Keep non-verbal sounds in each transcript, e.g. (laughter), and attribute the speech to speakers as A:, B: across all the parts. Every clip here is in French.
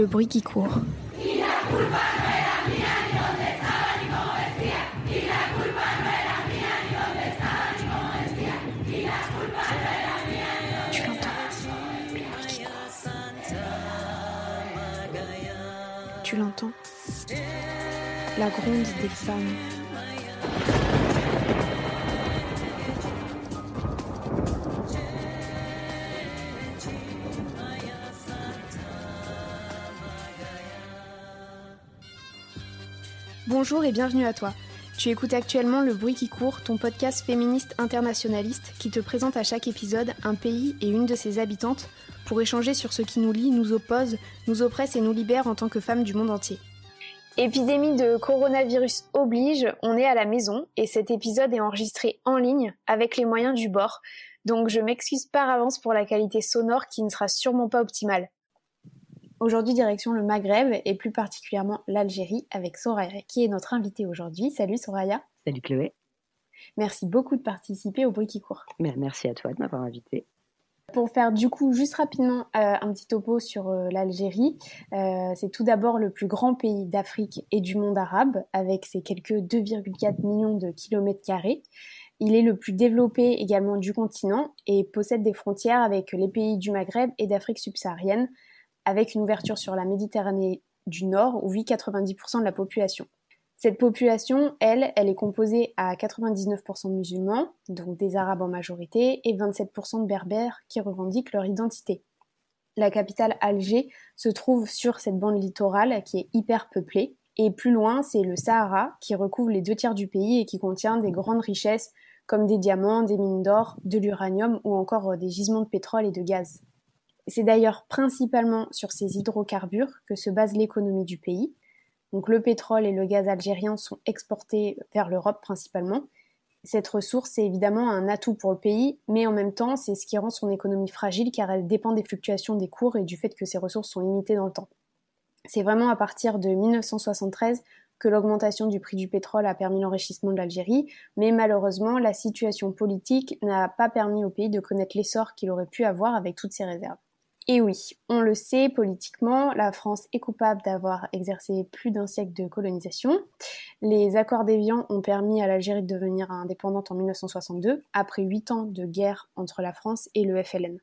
A: Le bruit qui court. Tu l'entends? Tu l'entends? La gronde des femmes. Bonjour et bienvenue à toi. Tu écoutes actuellement Le Bruit qui court, ton podcast féministe internationaliste qui te présente à chaque épisode un pays et une de ses habitantes pour échanger sur ce qui nous lie, nous oppose, nous oppresse et nous libère en tant que femmes du monde entier. Épidémie de coronavirus oblige, on est à la maison et cet épisode est enregistré en ligne avec les moyens du bord, donc je m'excuse par avance pour la qualité sonore qui ne sera sûrement pas optimale. Aujourd'hui, direction le Maghreb et plus particulièrement l'Algérie avec Soraya qui est notre invitée aujourd'hui. Salut Soraya.
B: Salut Chloé.
A: Merci beaucoup de participer au bruit qui court.
B: Merci à toi de m'avoir invitée.
A: Pour faire du coup juste rapidement euh, un petit topo sur euh, l'Algérie, euh, c'est tout d'abord le plus grand pays d'Afrique et du monde arabe avec ses quelques 2,4 millions de kilomètres carrés. Il est le plus développé également du continent et possède des frontières avec les pays du Maghreb et d'Afrique subsaharienne, avec une ouverture sur la Méditerranée du Nord où vit 90% de la population. Cette population, elle, elle est composée à 99% de musulmans, donc des Arabes en majorité, et 27% de Berbères qui revendiquent leur identité. La capitale Alger se trouve sur cette bande littorale qui est hyper peuplée, et plus loin, c'est le Sahara qui recouvre les deux tiers du pays et qui contient des grandes richesses comme des diamants, des mines d'or, de l'uranium ou encore des gisements de pétrole et de gaz. C'est d'ailleurs principalement sur ces hydrocarbures que se base l'économie du pays. Donc le pétrole et le gaz algérien sont exportés vers l'Europe principalement. Cette ressource est évidemment un atout pour le pays, mais en même temps, c'est ce qui rend son économie fragile car elle dépend des fluctuations des cours et du fait que ces ressources sont limitées dans le temps. C'est vraiment à partir de 1973 que l'augmentation du prix du pétrole a permis l'enrichissement de l'Algérie, mais malheureusement, la situation politique n'a pas permis au pays de connaître l'essor qu'il aurait pu avoir avec toutes ses réserves. Et oui, on le sait, politiquement, la France est coupable d'avoir exercé plus d'un siècle de colonisation. Les accords d'Évian ont permis à l'Algérie de devenir indépendante en 1962, après huit ans de guerre entre la France et le FLN.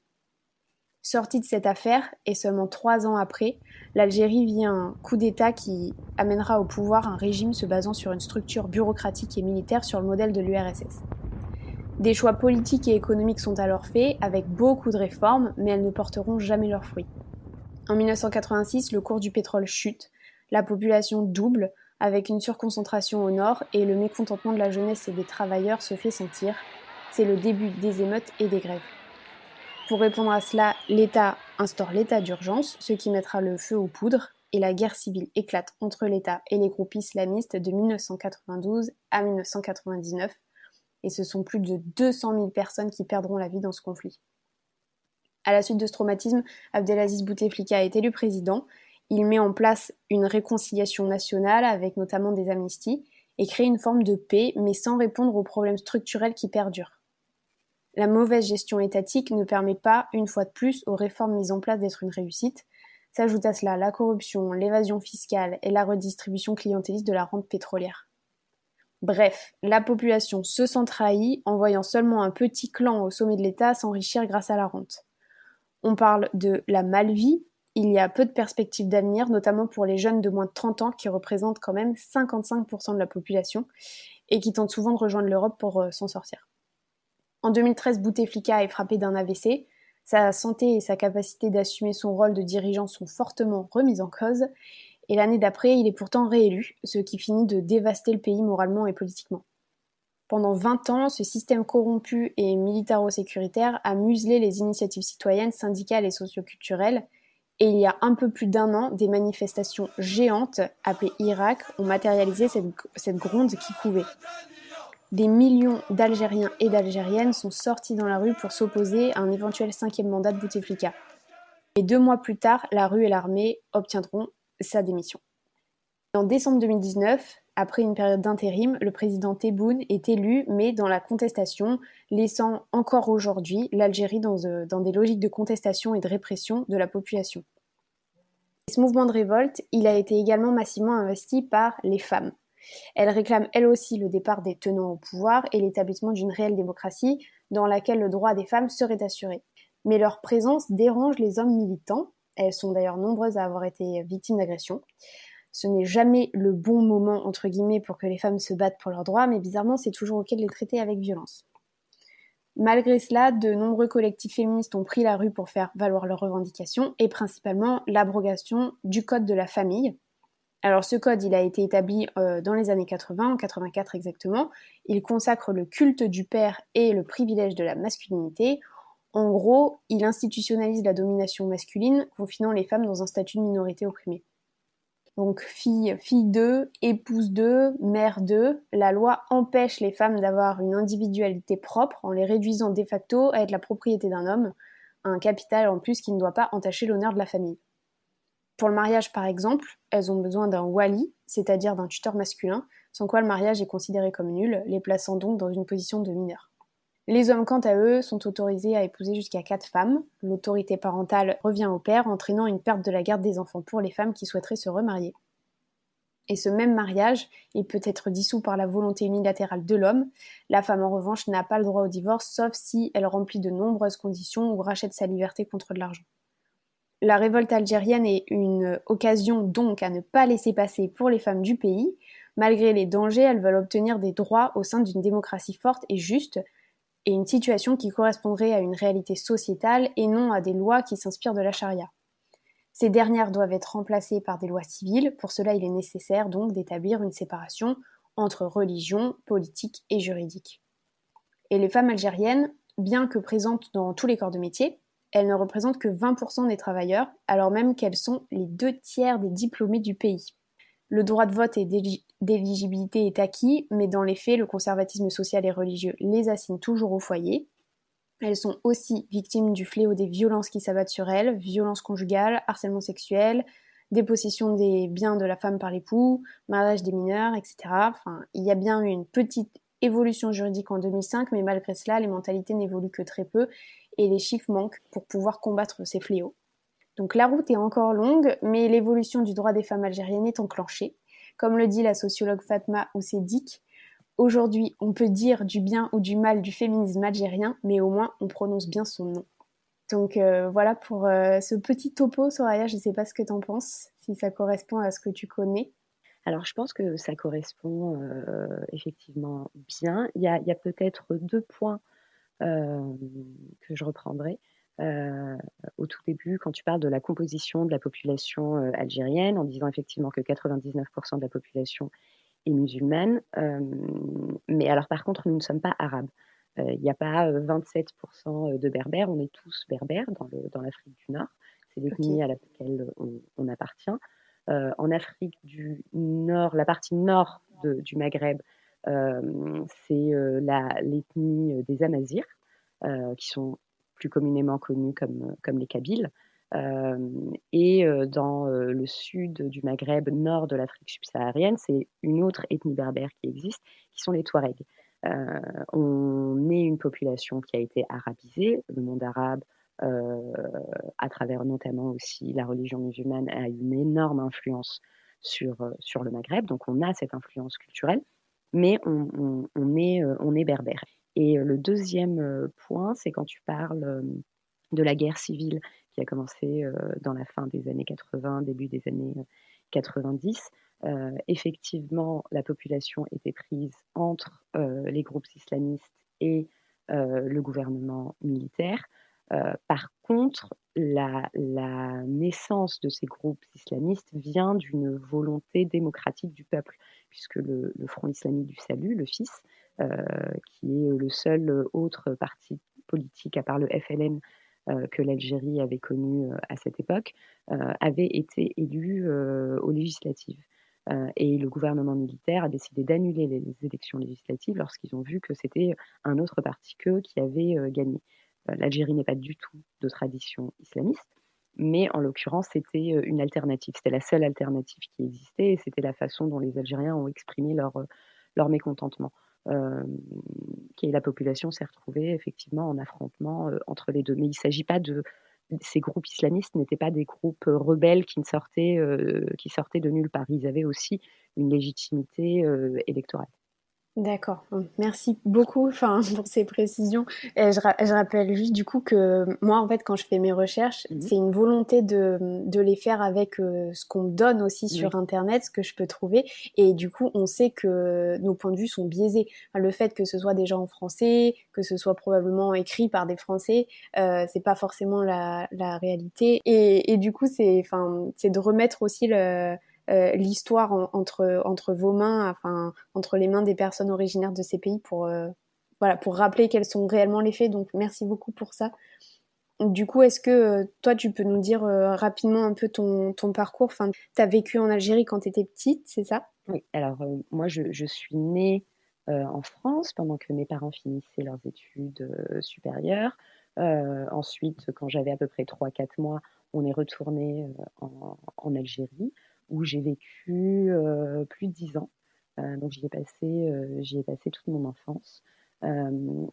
A: Sortie de cette affaire, et seulement trois ans après, l'Algérie vit un coup d'État qui amènera au pouvoir un régime se basant sur une structure bureaucratique et militaire sur le modèle de l'URSS. Des choix politiques et économiques sont alors faits, avec beaucoup de réformes, mais elles ne porteront jamais leurs fruits. En 1986, le cours du pétrole chute, la population double, avec une surconcentration au nord, et le mécontentement de la jeunesse et des travailleurs se fait sentir. C'est le début des émeutes et des grèves. Pour répondre à cela, l'État instaure l'état d'urgence, ce qui mettra le feu aux poudres, et la guerre civile éclate entre l'État et les groupes islamistes de 1992 à 1999, et ce sont plus de 200 000 personnes qui perdront la vie dans ce conflit. À la suite de ce traumatisme, Abdelaziz Bouteflika est élu président. Il met en place une réconciliation nationale avec notamment des amnisties et crée une forme de paix, mais sans répondre aux problèmes structurels qui perdurent. La mauvaise gestion étatique ne permet pas, une fois de plus, aux réformes mises en place d'être une réussite. S'ajoute à cela la corruption, l'évasion fiscale et la redistribution clientéliste de la rente pétrolière. Bref, la population se sent trahie en voyant seulement un petit clan au sommet de l'État s'enrichir grâce à la rente. On parle de la malvie, il y a peu de perspectives d'avenir, notamment pour les jeunes de moins de 30 ans qui représentent quand même 55% de la population et qui tentent souvent de rejoindre l'Europe pour euh, s'en sortir. En 2013, Bouteflika est frappé d'un AVC. Sa santé et sa capacité d'assumer son rôle de dirigeant sont fortement remises en cause et l'année d'après, il est pourtant réélu, ce qui finit de dévaster le pays moralement et politiquement. Pendant 20 ans, ce système corrompu et militaro-sécuritaire a muselé les initiatives citoyennes, syndicales et socioculturelles, et il y a un peu plus d'un an, des manifestations géantes, appelées Irak, ont matérialisé cette, gronde qui couvait. Des millions d'Algériens et d'Algériennes sont sortis dans la rue pour s'opposer à un éventuel cinquième mandat de Bouteflika. Et deux mois plus tard, la rue et l'armée obtiendront sa démission. En décembre 2019, après une période d'intérim, le président Tebboune est élu, mais dans la contestation, laissant encore aujourd'hui l'Algérie dans, euh, des logiques de contestation et de répression de la population. Ce mouvement de révolte, il a été également massivement investi par les femmes. Elles réclament elles aussi le départ des tenants au pouvoir et l'établissement d'une réelle démocratie dans laquelle le droit des femmes serait assuré. Mais leur présence dérange les hommes militants. Elles sont d'ailleurs nombreuses à avoir été victimes d'agressions. Ce n'est jamais le bon moment, entre guillemets, pour que les femmes se battent pour leurs droits, mais bizarrement, c'est toujours OK de les traiter avec violence. Malgré cela, de nombreux collectifs féministes ont pris la rue pour faire valoir leurs revendications, et principalement l'abrogation du Code de la famille, alors ce code, il a été établi euh, dans les années 80, en 84 exactement. Il consacre le culte du père et le privilège de la masculinité. En gros, il institutionnalise la domination masculine, confinant les femmes dans un statut de minorité opprimée. Donc fille, fille d'eux, épouse d'eux, mère d'eux, la loi empêche les femmes d'avoir une individualité propre en les réduisant de facto à être la propriété d'un homme, un capital en plus qui ne doit pas entacher l'honneur de la famille. Pour le mariage, par exemple, elles ont besoin d'un wali, c'est-à-dire d'un tuteur masculin, sans quoi le mariage est considéré comme nul, les plaçant donc dans une position de mineur. Les hommes, quant à eux, sont autorisés à épouser jusqu'à quatre femmes. L'autorité parentale revient au père, entraînant une perte de la garde des enfants pour les femmes qui souhaiteraient se remarier. Et ce même mariage, il peut être dissous par la volonté unilatérale de l'homme. La femme, en revanche, n'a pas le droit au divorce, sauf si elle remplit de nombreuses conditions ou rachète sa liberté contre de l'argent. La révolte algérienne est une occasion donc à ne pas laisser passer pour les femmes du pays. Malgré les dangers, elles veulent obtenir des droits au sein d'une démocratie forte et juste, et une situation qui correspondrait à une réalité sociétale et non à des lois qui s'inspirent de la charia. Ces dernières doivent être remplacées par des lois civiles, pour cela il est nécessaire donc d'établir une séparation entre religion, politique et juridique. Et les femmes algériennes, bien que présentes dans tous les corps de métier, elles ne représentent que 20% des travailleurs, alors même qu'elles sont les deux tiers des diplômés du pays. Le droit de vote et d'éligibilité est acquis, mais dans les faits, le conservatisme social et religieux les assigne toujours au foyer. Elles sont aussi victimes du fléau des violences qui s'abattent sur elles, violences conjugales, harcèlement sexuel, dépossession des biens de la femme par l'époux, mariage des mineurs, etc. Enfin, il y a bien eu une petite évolution juridique en 2005, mais malgré cela, les mentalités n'évoluent que très peu et les chiffres manquent pour pouvoir combattre ces fléaux. Donc la route est encore longue, mais l'évolution du droit des femmes algériennes est enclenchée. Comme le dit la sociologue Fatma Oussedik, aujourd'hui on peut dire du bien ou du mal du féminisme algérien, mais au moins on prononce bien son nom. Donc euh, voilà pour euh, ce petit topo, Soraya, je ne sais pas ce que tu en penses, si ça correspond à ce que tu connais.
B: Alors je pense que ça correspond euh, effectivement bien. Il y a, peut-être deux points que je reprendrai. Euh, au tout début, quand tu parles de la composition de la population euh, algérienne, en disant effectivement que 99% de la population est musulmane. mais alors, par contre, nous ne sommes pas arabes. Il n'y a pas 27% de berbères, on est tous berbères dans, dans l'Afrique du Nord. C'est l'ethnie à laquelle on, appartient. en Afrique du Nord, la partie nord du Maghreb, euh, c'est euh, l'ethnie euh, des Amazirs, qui sont plus communément connus comme, comme les Kabyles. et dans le sud du Maghreb, nord de l'Afrique subsaharienne, c'est une autre ethnie berbère qui existe, qui sont les Touaregs. on est une population qui a été arabisée, le monde arabe, à travers notamment aussi la religion musulmane, a une énorme influence sur, sur le Maghreb. Donc on a cette influence culturelle mais on, est, euh, on est berbère. Et euh, le deuxième euh, point, c'est quand tu parles de la guerre civile qui a commencé dans la fin des années 80, début des années 90. effectivement, la population était prise entre les groupes islamistes et le gouvernement militaire. par contre, la, naissance de ces groupes islamistes vient d'une volonté démocratique du peuple puisque le, Front islamique du salut, le FIS, euh, qui est le seul autre parti politique à part le FLN euh, que l'Algérie avait connu euh, à cette époque, avait été élu aux législatives. et le gouvernement militaire a décidé d'annuler les élections législatives lorsqu'ils ont vu que c'était un autre parti qu'eux qui avait gagné. L'Algérie n'est pas du tout de tradition islamiste, mais en l'occurrence, c'était euh, une alternative. C'était la seule alternative qui existait et c'était la façon dont les Algériens ont exprimé leur, euh, leur mécontentement. Et la population s'est retrouvée effectivement en affrontement entre les deux. Mais il ne s'agit pas de, ces groupes islamistes n'étaient pas des groupes rebelles qui sortaient, qui sortaient de nulle part. Ils avaient aussi une légitimité électorale.
A: D'accord, merci beaucoup enfin, (laughs) pour ces précisions. Et je, je, rappelle juste du coup que moi, en fait, quand je fais mes recherches, mmh c'est une volonté de, de, les faire avec euh, ce qu'on me donne aussi sur Internet, ce que je peux trouver. Et du coup, on sait que nos points de vue sont biaisés. le fait que ce soit des gens en français, que ce soit probablement écrit par des Français, euh, c'est pas forcément la, la réalité. Et, et, du coup, c'est enfin, c'est de remettre aussi le euh, l'histoire entre entre vos mains, enfin entre les mains des personnes originaires de ces pays pour euh, voilà pour rappeler quels sont réellement les faits. Donc merci beaucoup pour ça. Du coup, est-ce que euh, toi, tu peux nous dire rapidement un peu ton, ton parcours? Enfin, tu as vécu en Algérie quand tu étais petite, c'est ça?
B: Oui, alors moi, je, je, suis née en France pendant que mes parents finissaient leurs études supérieures. ensuite, quand j'avais à peu près 3-4 mois, on est retourné en, en, Algérie où j'ai vécu euh, plus de dix ans. Euh, donc j'y ai passé, euh, j'y ai passé toute mon enfance.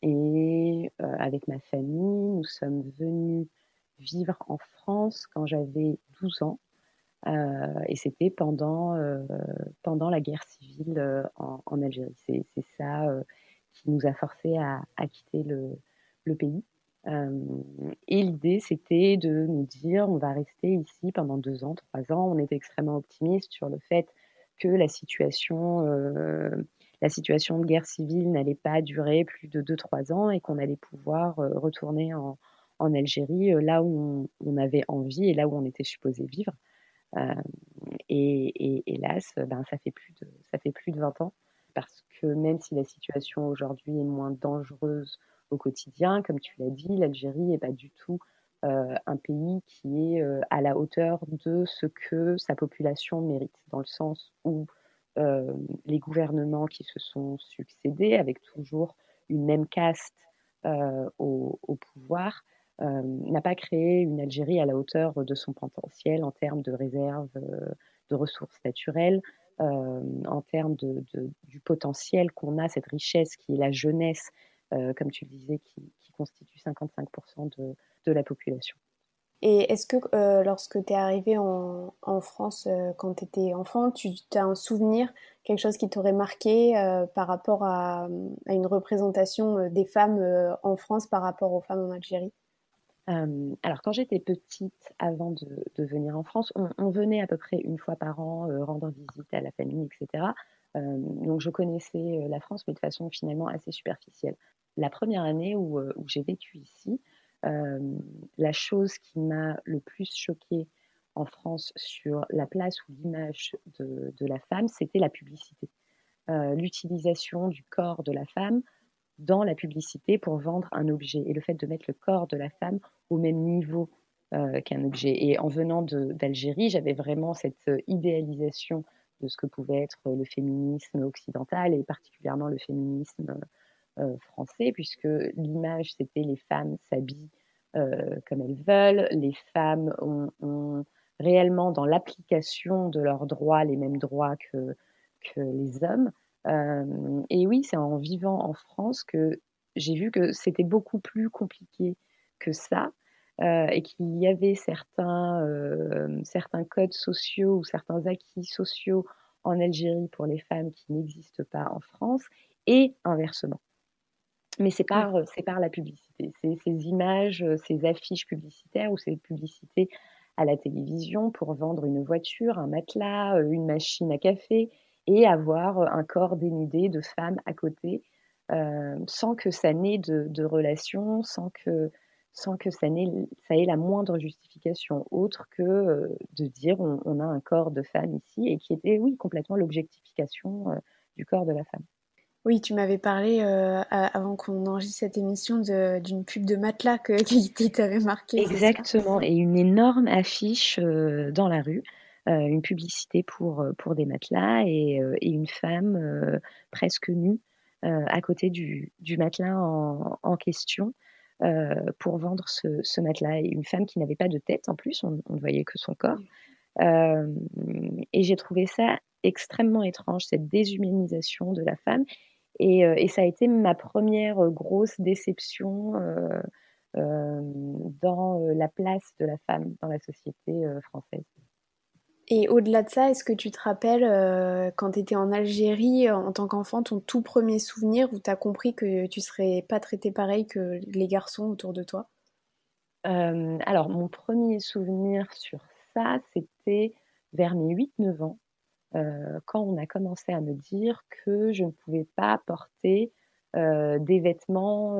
B: et avec ma famille, nous sommes venus vivre en France quand j'avais 12 ans. et c'était pendant, pendant la guerre civile en, en, Algérie. C'est ça qui nous a forcés à, à quitter le, le pays. Euh, et l'idée, c'était de nous dire, on va rester ici pendant deux ans, trois ans. On était extrêmement optimiste sur le fait que la situation, euh, la situation de guerre civile n'allait pas durer plus de deux, trois ans et qu'on allait pouvoir euh, retourner en, Algérie, là où on, avait envie et là où on était supposé vivre. Et, et, hélas, ben, ça, fait plus de, ça fait plus de 20 ans, parce que même si la situation aujourd'hui est moins dangereuse au quotidien. Comme tu l'as dit, l'Algérie n'est pas du tout euh, un pays qui est euh, à la hauteur de ce que sa population mérite, dans le sens où euh, les gouvernements qui se sont succédés, avec toujours une même caste au, pouvoir, n'a pas créé une Algérie à la hauteur de son potentiel en termes de réserves de ressources naturelles, en termes du potentiel qu'on a, cette richesse qui est la jeunesse comme tu le disais, qui, constitue 55% de, de, la population.
A: Et est-ce que euh, lorsque tu es arrivé en, en France euh, quand tu étais enfant, tu as un souvenir, quelque chose qui t'aurait marqué par rapport à, à, une représentation des femmes en France par rapport aux femmes en Algérie?
B: Alors, quand j'étais petite, avant de, de, venir en France, on, on, venait à peu près une fois par an rendre visite à la famille, etc. donc, je connaissais la France, mais de façon finalement assez superficielle la première année où, euh, j'ai vécu ici, euh, la chose qui m'a le plus choquée en France sur la place ou l'image de, la femme, c'était la publicité. Euh, l'utilisation du corps de la femme dans la publicité pour vendre un objet et le fait de mettre le corps de la femme au même niveau qu'un objet. Et en venant d'Algérie, j'avais vraiment cette idéalisation de ce que pouvait être le féminisme occidental et particulièrement le féminisme français, puisque l'image, c'était les femmes s'habillent euh, comme elles veulent, les femmes ont, réellement dans l'application de leurs droits les mêmes droits que, que les hommes. Euh, et oui, c'est en vivant en France que j'ai vu que c'était beaucoup plus compliqué que ça. et qu'il y avait certains, certains codes sociaux ou certains acquis sociaux en Algérie pour les femmes qui n'existent pas en France, et inversement. Mais c'est par, c'est par la publicité. C'est ces images, ces affiches publicitaires ou ces publicités à la télévision pour vendre une voiture, un matelas, une machine à café et avoir un corps dénudé de femmes à côté euh, sans que ça n'ait de, de relation, sans que, sans que ça, n'ait, ça ait la moindre justification autre que de dire on, on, a un corps de femme ici et qui était, oui, complètement l'objectification du corps de la femme.
A: Oui, tu m'avais parlé euh, avant qu'on enregistre cette émission d'une pub de matelas que, (laughs) qui t'avait marqué.
B: Exactement, et une énorme affiche euh, dans la rue, euh, une publicité pour, pour des matelas et, une femme presque nue à côté du, du matelas en, question pour vendre ce, matelas. Et une femme qui n'avait pas de tête en plus, on ne voyait que son corps. et j'ai trouvé ça extrêmement étrange, cette déshumanisation de la femme. Euh, et, ça a été ma première euh, grosse déception euh, dans la place de la femme dans la société française.
A: Et au-delà de ça, est-ce que tu te rappelles quand tu étais en Algérie en tant qu'enfant, ton tout premier souvenir où tu as compris que tu serais pas traité pareil que les garçons autour de toi?
B: Alors, mon premier souvenir sur ça, c'était vers mes 8-9 ans, quand on a commencé à me dire que je ne pouvais pas porter des vêtements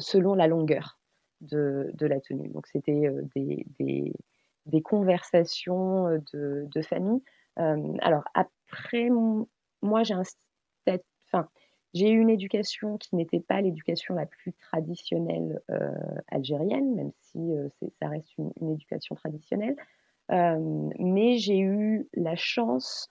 B: selon la longueur de, la tenue. Donc, c'était des, conversations euh, de, famille. Euh, alors après, moi j'ai eu une éducation qui n'était pas l'éducation la plus traditionnelle euh, algérienne, même si ça reste une, éducation traditionnelle. Mais j'ai eu la chance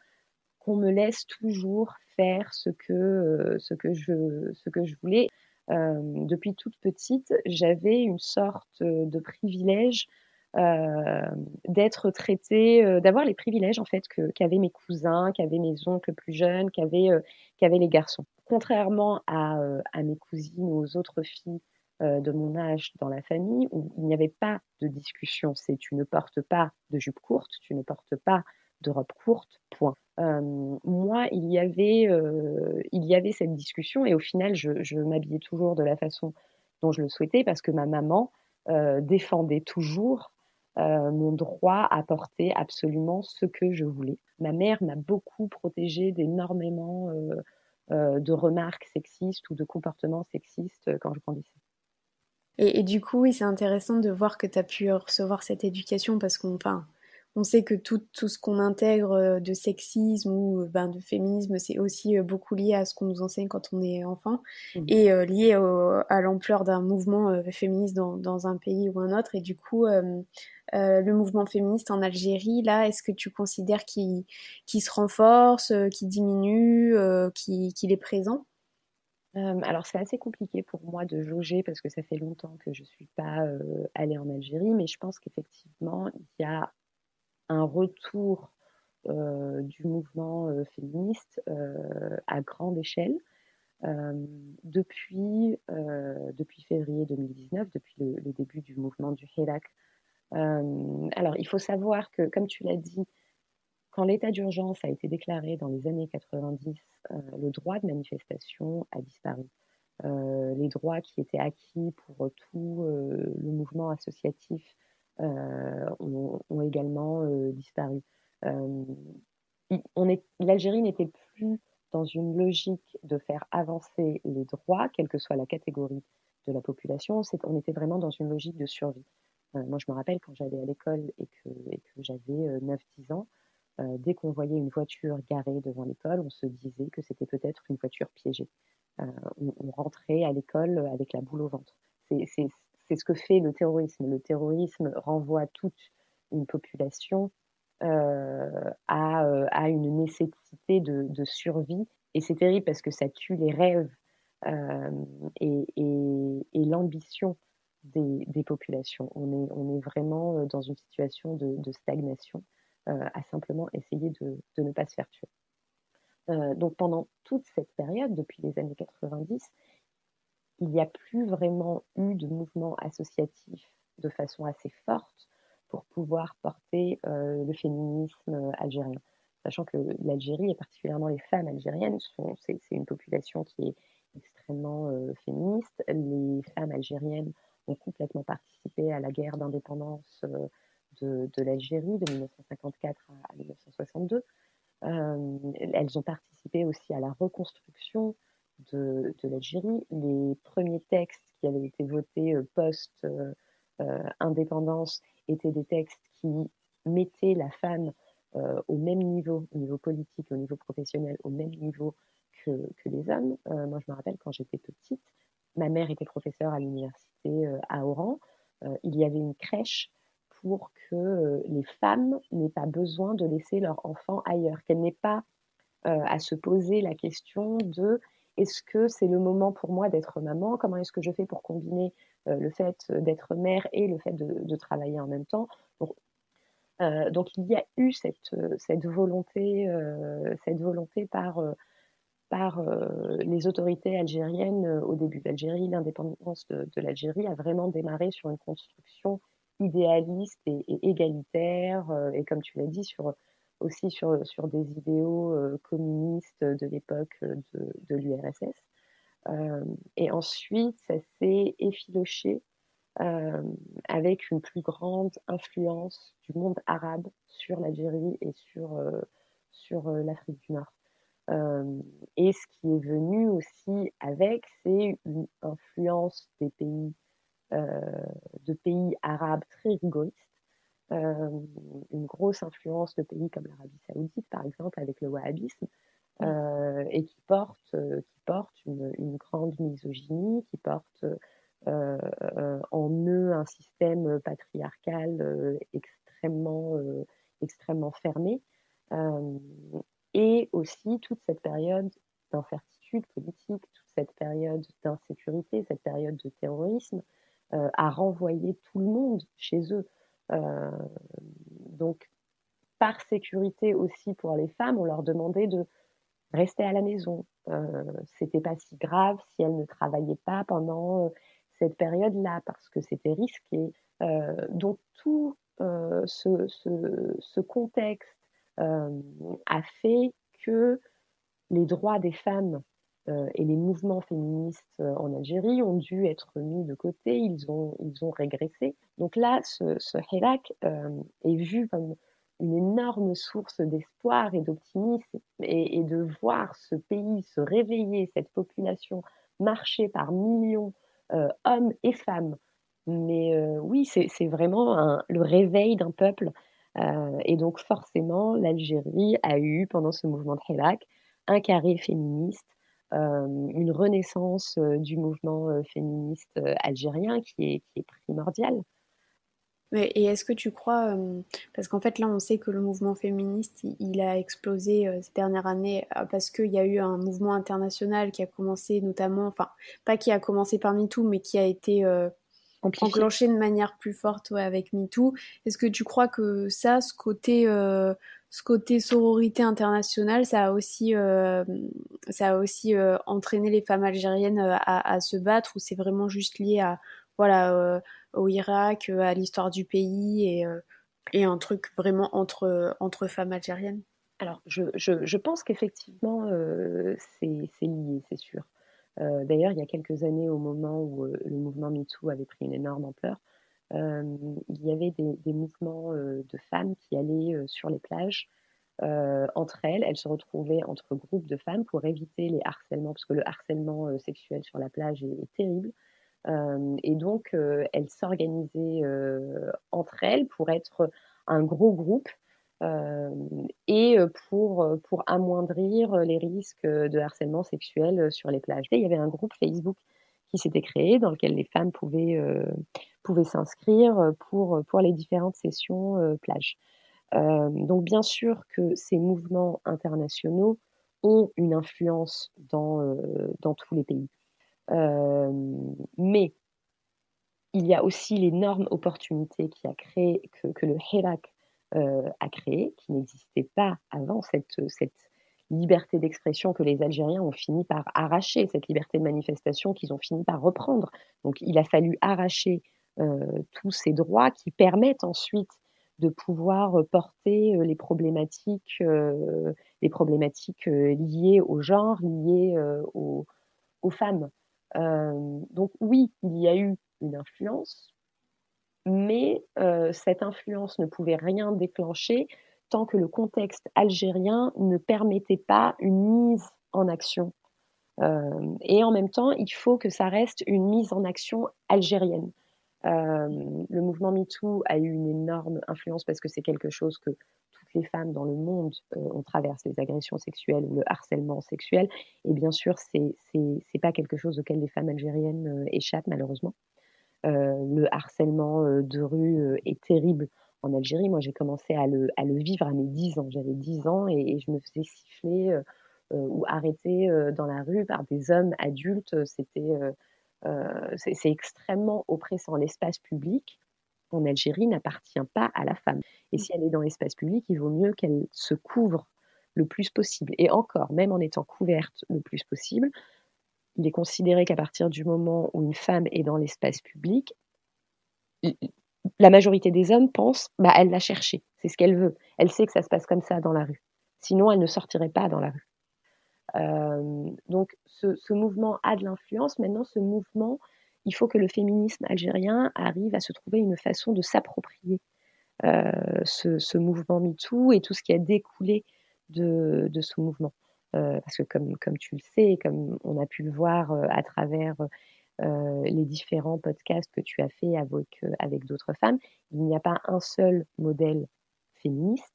B: qu'on me laisse toujours faire ce que, ce que, je, ce que je voulais. depuis toute petite, j'avais une sorte de privilège euh, d'être traité, euh, d'avoir les privilèges en fait qu'avaient mes cousins, qu'avaient mes oncles plus jeunes, qu'avaient euh, qu'avaient les garçons. Contrairement à, à, mes cousines ou aux autres filles de mon âge dans la famille, où il n'y avait pas de discussion, c'est tu ne portes pas de jupe courte, tu ne portes pas de robe courte, point. moi, il y avait, il y avait cette discussion et au final, je, m'habillais toujours de la façon dont je le souhaitais parce que ma maman défendait toujours euh, mon droit à porter absolument ce que je voulais. Ma mère m'a beaucoup protégée d'énormément euh, euh, de remarques sexistes ou de comportements sexistes quand je grandissais.
A: Et, et du coup, oui, c'est intéressant de voir que tu as pu recevoir cette éducation parce qu'on, enfin, on sait que tout, tout ce qu'on intègre euh, de sexisme ou euh, ben, de féminisme, c'est aussi euh, beaucoup lié à ce qu'on nous enseigne quand on est enfant mmh. et lié à l'ampleur d'un mouvement féministe dans, dans, un pays ou un autre. Et du coup, le mouvement féministe en Algérie, là, est-ce que tu considères qu'il se renforce, qu'il diminue, qu'il est présent?
B: Alors c'est assez compliqué pour moi de jauger parce que ça fait longtemps que je ne suis pas allée en Algérie, mais je pense qu'effectivement il y a un retour du mouvement féministe à grande échelle. depuis, depuis février 2019, depuis le, début du mouvement du Hirak. alors, il faut savoir que, comme tu l'as dit, quand l'état d'urgence a été déclaré dans les années 90, le droit de manifestation a disparu. les droits qui étaient acquis pour tout le mouvement associatif euh, ont, également euh, disparu. Euh, L'Algérie n'était plus dans une logique de faire avancer les droits, quelle que soit la catégorie de la population. On était vraiment dans une logique de survie. moi, je me rappelle quand j'allais à l'école et que j'avais 9-10 ans, dès qu'on voyait une voiture garée devant l'école, on se disait que c'était peut-être une voiture piégée. on, on, rentrait à l'école avec la boule au ventre. C'est ce que fait le terrorisme. Le terrorisme renvoie toute une population euh, euh, à, une nécessité de, survie. Et c'est terrible parce que ça tue les rêves euh, et, l'ambition des, populations. On est vraiment dans une situation de, stagnation, à simplement essayer de, ne pas se faire tuer. donc pendant toute cette période, depuis les années 90, il n'y a plus vraiment eu de mouvement associatif de façon assez forte pour pouvoir porter euh, le féminisme euh, algérien. Sachant que l'Algérie, et particulièrement les femmes algériennes, c'est, une population qui est extrêmement euh, féministe. Les femmes algériennes ont complètement participé à la guerre d'indépendance de, l'Algérie de 1954 à, 1962. elles ont participé aussi à la reconstruction de, l'Algérie. Les premiers textes qui avaient été votés euh, post-indépendance euh, euh, étaient des textes qui mettaient la femme au même niveau, au niveau politique, au niveau professionnel, au même niveau que, les hommes. moi, je me rappelle quand j'étais petite, ma mère était professeure à l'université à Oran. il y avait une crèche pour que les femmes n'aient pas besoin de laisser leur enfant ailleurs, qu'elles n'aient pas à se poser la question de est-ce que c'est le moment pour moi d'être maman Comment est-ce que je fais pour combiner euh, le fait d'être mère et le fait de, travailler en même temps euh, donc, il y a eu cette, cette volonté, euh, cette volonté par, par les autorités algériennes au début. L'Algérie, l'indépendance de, l'Algérie a vraiment démarré sur une construction idéaliste et, égalitaire, et comme tu l'as dit, sur, aussi sur, sur des idéaux communistes de l'époque de, de l'URSS. et ensuite, ça s'est effiloché avec une plus grande influence du monde arabe sur l'Algérie et sur, sur l'Afrique du Nord. Euh, et ce qui est venu aussi avec, c'est une influence des pays, euh, de pays arabes très rigoristes, euh, une grosse influence de pays comme l'Arabie saoudite, par exemple, avec le wahhabisme, et qui porte, qui porte une, une, grande misogynie, qui porte en eux un système patriarcal extrêmement, extrêmement fermé. Et aussi toute cette période d'incertitude politique, toute cette période d'insécurité, cette période de terrorisme, euh, a renvoyé tout le monde chez eux. Euh, donc, par sécurité aussi pour les femmes, on leur demandait de rester à la maison. Euh, c'était pas si grave si elles ne travaillaient pas pendant euh, cette période-là parce que c'était risqué. Donc tout ce, contexte a fait que les droits des femmes et les mouvements féministes euh, en Algérie ont dû être mis de côté, ils ont, ils ont régressé. Donc là, ce, ce Hirak est vu comme une énorme source d'espoir et d'optimisme et, de voir ce pays se réveiller, cette population marcher par millions, euh, hommes et femmes. Mais euh, oui, c'est vraiment le réveil d'un peuple euh, et donc forcément, l'Algérie a eu, pendant ce mouvement de Hirak, un carré féministe, euh, une renaissance du mouvement féministe algérien qui est, qui est primordial.
A: Et est-ce que tu crois, parce qu'en fait là on sait que le mouvement féministe il a explosé ces dernières années parce qu'il y a eu un mouvement international qui a commencé notamment, enfin pas qui a commencé parmi tout, mais qui a été enclenché de manière plus forte ouais, avec MeToo. Est-ce que tu crois que ça, ce côté, euh, ce côté sororité internationale, ça a aussi, euh, ça a aussi euh, entraîné les femmes algériennes euh, à, se battre ou c'est vraiment juste lié à, voilà, au Irak, à l'histoire du pays et, un truc vraiment entre, entre femmes algériennes?
B: Alors, je, je, je pense qu'effectivement, c'est lié, c'est sûr. D'ailleurs, il y a quelques années, au moment où le mouvement MeToo avait pris une énorme ampleur, il y avait des, mouvements de femmes qui allaient sur les plages entre elles, elles se retrouvaient entre groupes de femmes pour éviter les harcèlements, parce que le harcèlement sexuel sur la plage est, terrible. Et donc, elles s'organisaient entre elles pour être un gros groupe et pour, pour amoindrir les risques de harcèlement sexuel sur les plages. Et il y avait un groupe Facebook qui s'était créé dans lequel les femmes pouvaient, pouvaient s'inscrire pour, pour les différentes sessions plage. donc bien sûr que ces mouvements internationaux ont une influence dans, dans tous les pays. mais il y a aussi l'énorme opportunité qui a créé que, que le euh, à créer, qui n'existait pas avant, cette, cette liberté d'expression que les Algériens ont fini par arracher, cette liberté de manifestation qu'ils ont fini par reprendre. Donc il a fallu arracher euh, tous ces droits qui permettent ensuite de pouvoir porter euh, les problématiques, euh, liées au genre, liées aux, femmes. donc oui, il y a eu une influence, mais cette influence ne pouvait rien déclencher tant que le contexte algérien ne permettait pas une mise en action. Euh, et en même temps, il faut que ça reste une mise en action algérienne. Euh, le mouvement MeToo a eu une énorme influence parce que c'est quelque chose que toutes les femmes dans le monde euh, ont traversé, les agressions sexuelles ou le harcèlement sexuel. Et bien sûr, c'est c'est pas quelque chose auquel les femmes algériennes euh, échappent malheureusement. Le harcèlement de rue est terrible en Algérie. Moi, j'ai commencé à le, vivre à mes 10 ans. J'avais 10 ans et, je me faisais siffler euh, ou arrêter euh, dans la rue par des hommes adultes. C'était, euh, c'est extrêmement oppressant. L'espace public en Algérie n'appartient pas à la femme. Et si elle est dans l'espace public, il vaut mieux qu'elle se couvre le plus possible. Et encore, même en étant couverte le plus possible, il est considéré qu'à partir du moment où une femme est dans l'espace public, la majorité des hommes pensent, bah, elle l'a cherché, c'est ce qu'elle veut. Elle sait que ça se passe comme ça dans la rue. Sinon, elle ne sortirait pas dans la rue. Euh, donc, ce, mouvement a de l'influence. Maintenant, ce mouvement, il faut que le féminisme algérien arrive à se trouver une façon de s'approprier euh, ce, mouvement MeToo et tout ce qui a découlé de, ce mouvement. Euh, parce que comme, comme tu le sais, comme on a pu le voir à travers les différents podcasts que tu as fait avec, avec d'autres femmes, il n'y a pas un seul modèle féministe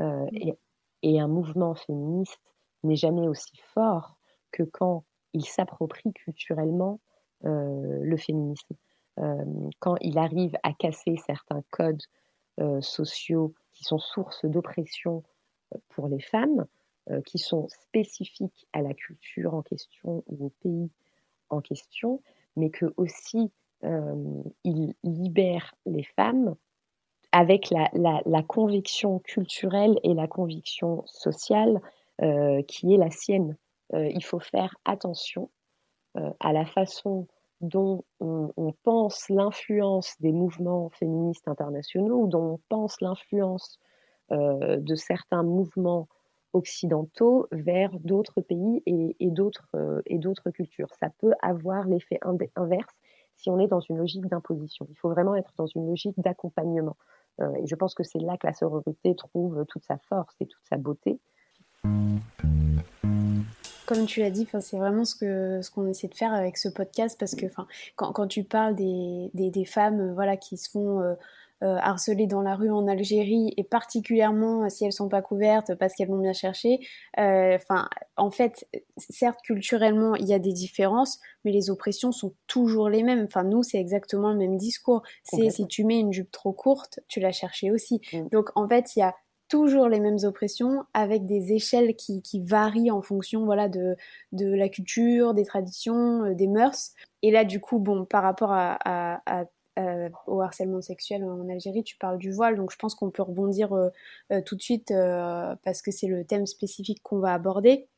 B: et, et, un mouvement féministe n'est jamais aussi fort que quand il s'approprie culturellement euh, le féminisme. Euh, quand il arrive à casser certains codes euh, sociaux qui sont source d'oppression pour les femmes, qui sont spécifiques à la culture en question ou au pays en question, mais que aussi il libère les femmes avec la, conviction culturelle et la conviction sociale qui est la sienne. Il faut faire attention à la façon dont on, pense l'influence des mouvements féministes internationaux ou dont on pense l'influence de certains mouvements occidentaux vers d'autres pays et, et d'autres cultures. Ça peut avoir l'effet inverse si on est dans une logique d'imposition. Il faut vraiment être dans une logique d'accompagnement. et je pense que c'est là que la sororité trouve toute sa force et toute sa beauté.
A: Comme tu l'as dit, c'est vraiment ce que ce qu'on essaie de faire avec ce podcast parce que quand, tu parles des, des, femmes euh, voilà, qui se font euh, euh, harceler dans la rue en Algérie et particulièrement si elles sont pas couvertes parce qu'elles vont bien chercher. Enfin, en fait, certes culturellement il y a des différences, mais les oppressions sont toujours les mêmes. Enfin, nous c'est exactement le même discours. C'est si tu mets une jupe trop courte, tu l'as cherché aussi. Mm. Donc en fait il y a toujours les mêmes oppressions avec des échelles qui, qui varient en fonction voilà de, de la culture, des traditions, euh, des mœurs. Et là du coup bon par rapport à, à, au harcèlement sexuel en Algérie, tu parles du voile, donc je pense qu'on peut rebondir euh, euh, tout de suite parce que c'est le thème spécifique qu'on va aborder.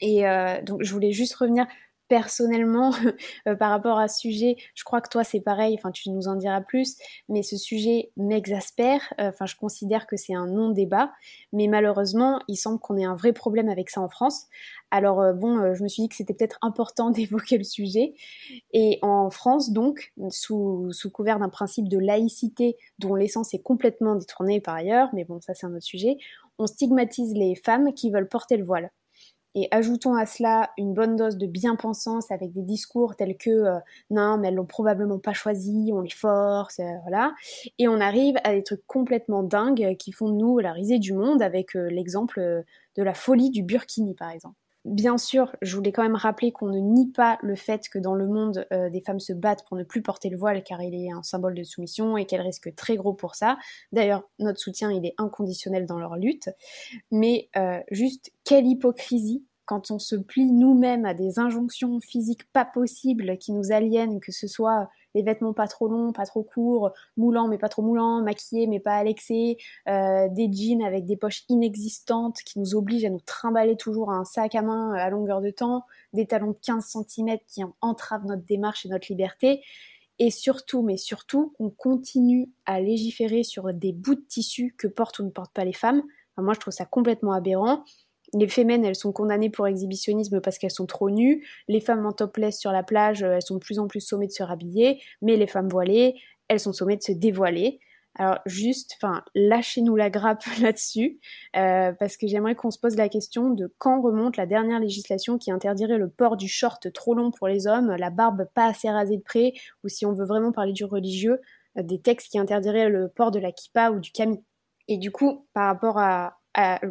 A: Et donc je voulais juste revenir personnellement (laughs) euh, par rapport à ce sujet, je crois que toi c'est pareil, enfin tu nous en diras plus, mais ce sujet m'exaspère, euh, enfin je considère que c'est un non-débat, mais malheureusement il semble qu'on ait un vrai problème avec ça en France. Alors euh, bon, je me suis dit que c'était peut-être important (laughs) d'évoquer le sujet, et en France donc, sous, sous couvert d'un principe de laïcité dont l'essence est complètement détournée par ailleurs, mais bon ça c'est un autre sujet, on stigmatise les femmes qui veulent porter le voile. Et ajoutons à cela une bonne dose de bien-pensance avec des discours tels que euh, non, mais elles l'ont probablement pas choisi, on les force, euh, voilà. Et on arrive à des trucs complètement dingues qui font de nous la risée du monde avec euh, l'exemple de la folie du Burkini par exemple. Bien sûr, je voulais quand même rappeler qu'on ne nie pas le fait que dans le monde, des femmes se battent pour ne plus porter le voile car il est un symbole de soumission et qu'elles risquent très gros pour ça. D'ailleurs, notre soutien, il est inconditionnel dans leur lutte. Mais juste, quelle hypocrisie quand on se plie nous-mêmes à des injonctions physiques pas possibles qui nous aliènent, que ce soit les vêtements pas trop longs, pas trop courts, moulants mais pas trop moulants, maquillés mais pas à l'excès, euh, des jeans avec des poches inexistantes qui nous obligent à nous trimballer toujours un sac à main à longueur de temps, des talons de 15 cm qui entravent notre démarche et notre liberté. Et surtout, mais surtout, on continue à légiférer sur des bouts de tissu que portent ou ne portent pas les femmes. moi, je trouve ça complètement aberrant. Les femmes, elles sont condamnées pour exhibitionnisme parce qu'elles sont trop nues. Les femmes en topless sur la plage, elles sont de plus en plus sommées de se rhabiller. Mais les femmes voilées, elles sont sommées de se dévoiler. Alors juste, enfin, lâchez-nous la grappe (laughs) là-dessus, euh, parce que j'aimerais qu'on se pose la question de quand remonte la dernière législation qui interdirait le port du short trop long pour les hommes, la barbe pas assez rasée de près, ou si on veut vraiment parler du religieux, euh, des textes qui interdiraient le port de la kippa ou du kami. Et du coup, par rapport à,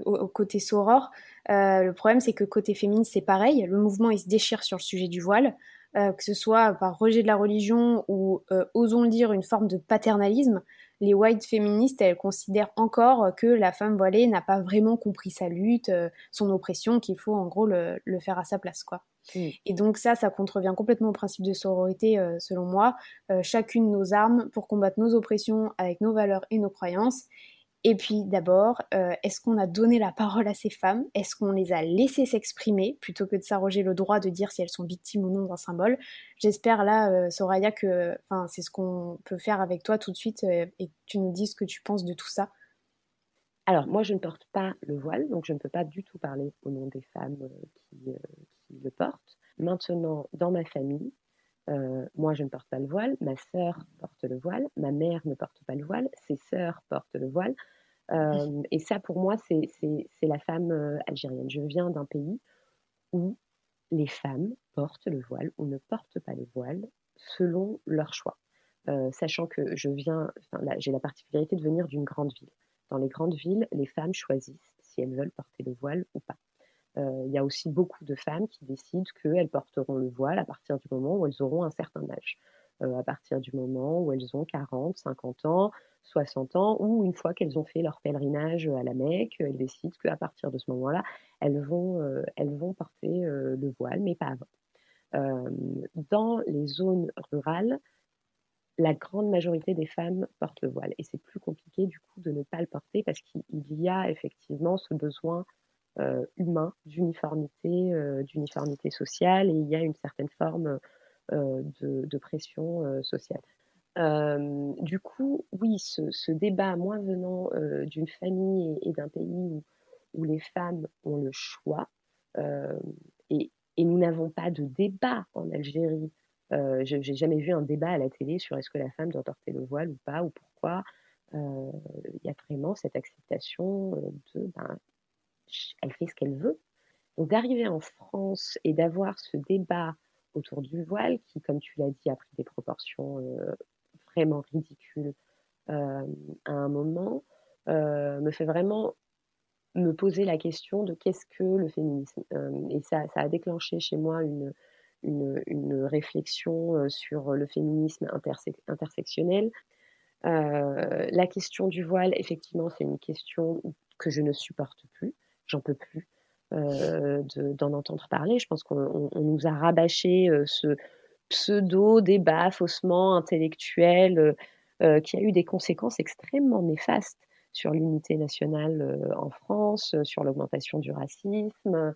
A: au, côté soror. Euh, le problème, c'est que côté féministe, c'est pareil. Le mouvement, il se déchire sur le sujet du voile, euh, que ce soit par rejet de la religion ou, euh, osons le dire, une forme de paternalisme. Les white féministes, elles considèrent encore que la femme voilée n'a pas vraiment compris sa lutte, son oppression, qu'il faut en gros le, faire à sa place, quoi. Mm. Et donc ça, ça contrevient complètement au principe de sororité, selon moi. chacune nos armes pour combattre nos oppressions avec nos valeurs et nos croyances. Et puis d'abord, euh, est-ce qu'on a donné la parole à ces femmes? Est-ce qu'on les a laissées s'exprimer? Plutôt que de s'arroger le droit de dire si elles sont victimes ou non d'un symbole J'espère là, euh, Soraya, que c'est ce qu'on peut faire avec toi tout de suite et que tu nous dises ce que tu penses de tout ça.
B: Alors, moi, je ne porte pas le voile, donc je ne peux pas du tout parler au nom des femmes qui le portent. Maintenant, dans ma famille, euh, moi, je ne porte pas le voile, ma sœur porte le voile, ma mère ne porte pas le voile, ses sœurs portent le voile. Euh, et ça, pour moi, c'est la femme euh, algérienne. Je viens d'un pays où les femmes portent le voile ou ne portent pas le voile selon leur choix. sachant que je viens, j'ai la particularité de venir d'une grande ville. Dans les grandes villes, les femmes choisissent si elles veulent porter le voile ou pas. Euh, il y a aussi beaucoup de femmes qui décident qu'elles porteront le voile à partir du moment où elles auront un certain âge. Euh, à partir du moment où elles ont 40, 50 ans, 60 ans, ou une fois qu'elles ont fait leur pèlerinage à la Mecque, elles décident qu'à partir de ce moment-là, elles vont, euh, elles vont porter le voile, mais pas avant. dans les zones rurales, la grande majorité des femmes portent le voile. Et c'est plus compliqué du coup de ne pas le porter parce qu'il y a effectivement ce besoin humain d'uniformité, euh, d'uniformité sociale, et il y a une certaine forme euh, de, pression sociale. du coup, oui, ce, débat, moi venant d'une famille et, d'un pays où, les femmes ont le choix, et, nous n'avons pas de débat en Algérie. je n'ai jamais vu un débat à la télé sur est-ce que la femme doit porter le voile ou pas, ou pourquoi. Il y a vraiment cette acceptation de ben, elle fait ce qu'elle veut. Donc d'arriver en France et d'avoir ce débat autour du voile, qui, comme tu l'as dit, a pris des proportions euh, vraiment ridicules euh, à un moment, euh, me fait vraiment me poser la question de qu'est-ce que le féminisme. et ça, a déclenché chez moi une, une, réflexion sur le féminisme intersectionnel. la question du voile, effectivement, c'est une question que je ne supporte plus j'en peux plus euh, d'en entendre parler. Je pense qu'on nous a rabâché euh, ce pseudo débat faussement intellectuel euh, qui a eu des conséquences extrêmement néfastes sur l'unité nationale en France, sur l'augmentation du racisme,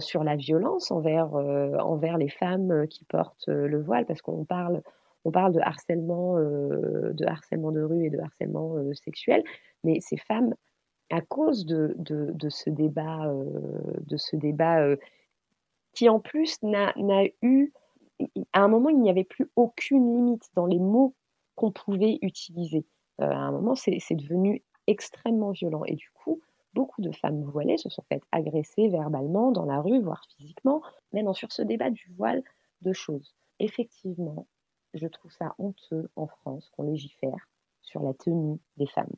B: sur la violence envers, envers les femmes qui portent le voile, parce qu'on parle, on parle de harcèlement, de harcèlement de rue et de harcèlement sexuel, mais ces femmes à cause de, ce débat euh, euh, qui en plus n'a eu, à un moment, il n'y avait plus aucune limite dans les mots qu'on pouvait utiliser. Euh, à un moment, c'est devenu extrêmement violent. Et du coup, beaucoup de femmes voilées se sont faites agresser verbalement dans la rue, voire physiquement. Maintenant, sur ce débat du voile, deux choses. Effectivement, je trouve ça honteux en France qu'on légifère sur la tenue des femmes.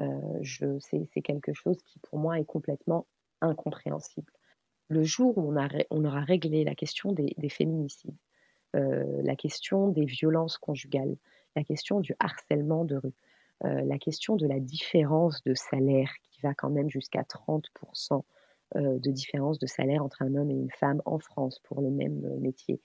B: Euh, c'est quelque chose qui pour moi est complètement incompréhensible. Le jour où on, aura réglé la question des, féminicides, euh, la question des violences conjugales, la question du harcèlement de rue, euh, la question de la différence de salaire qui va quand même jusqu'à 30% de différence de salaire entre un homme et une femme en France pour le même métier.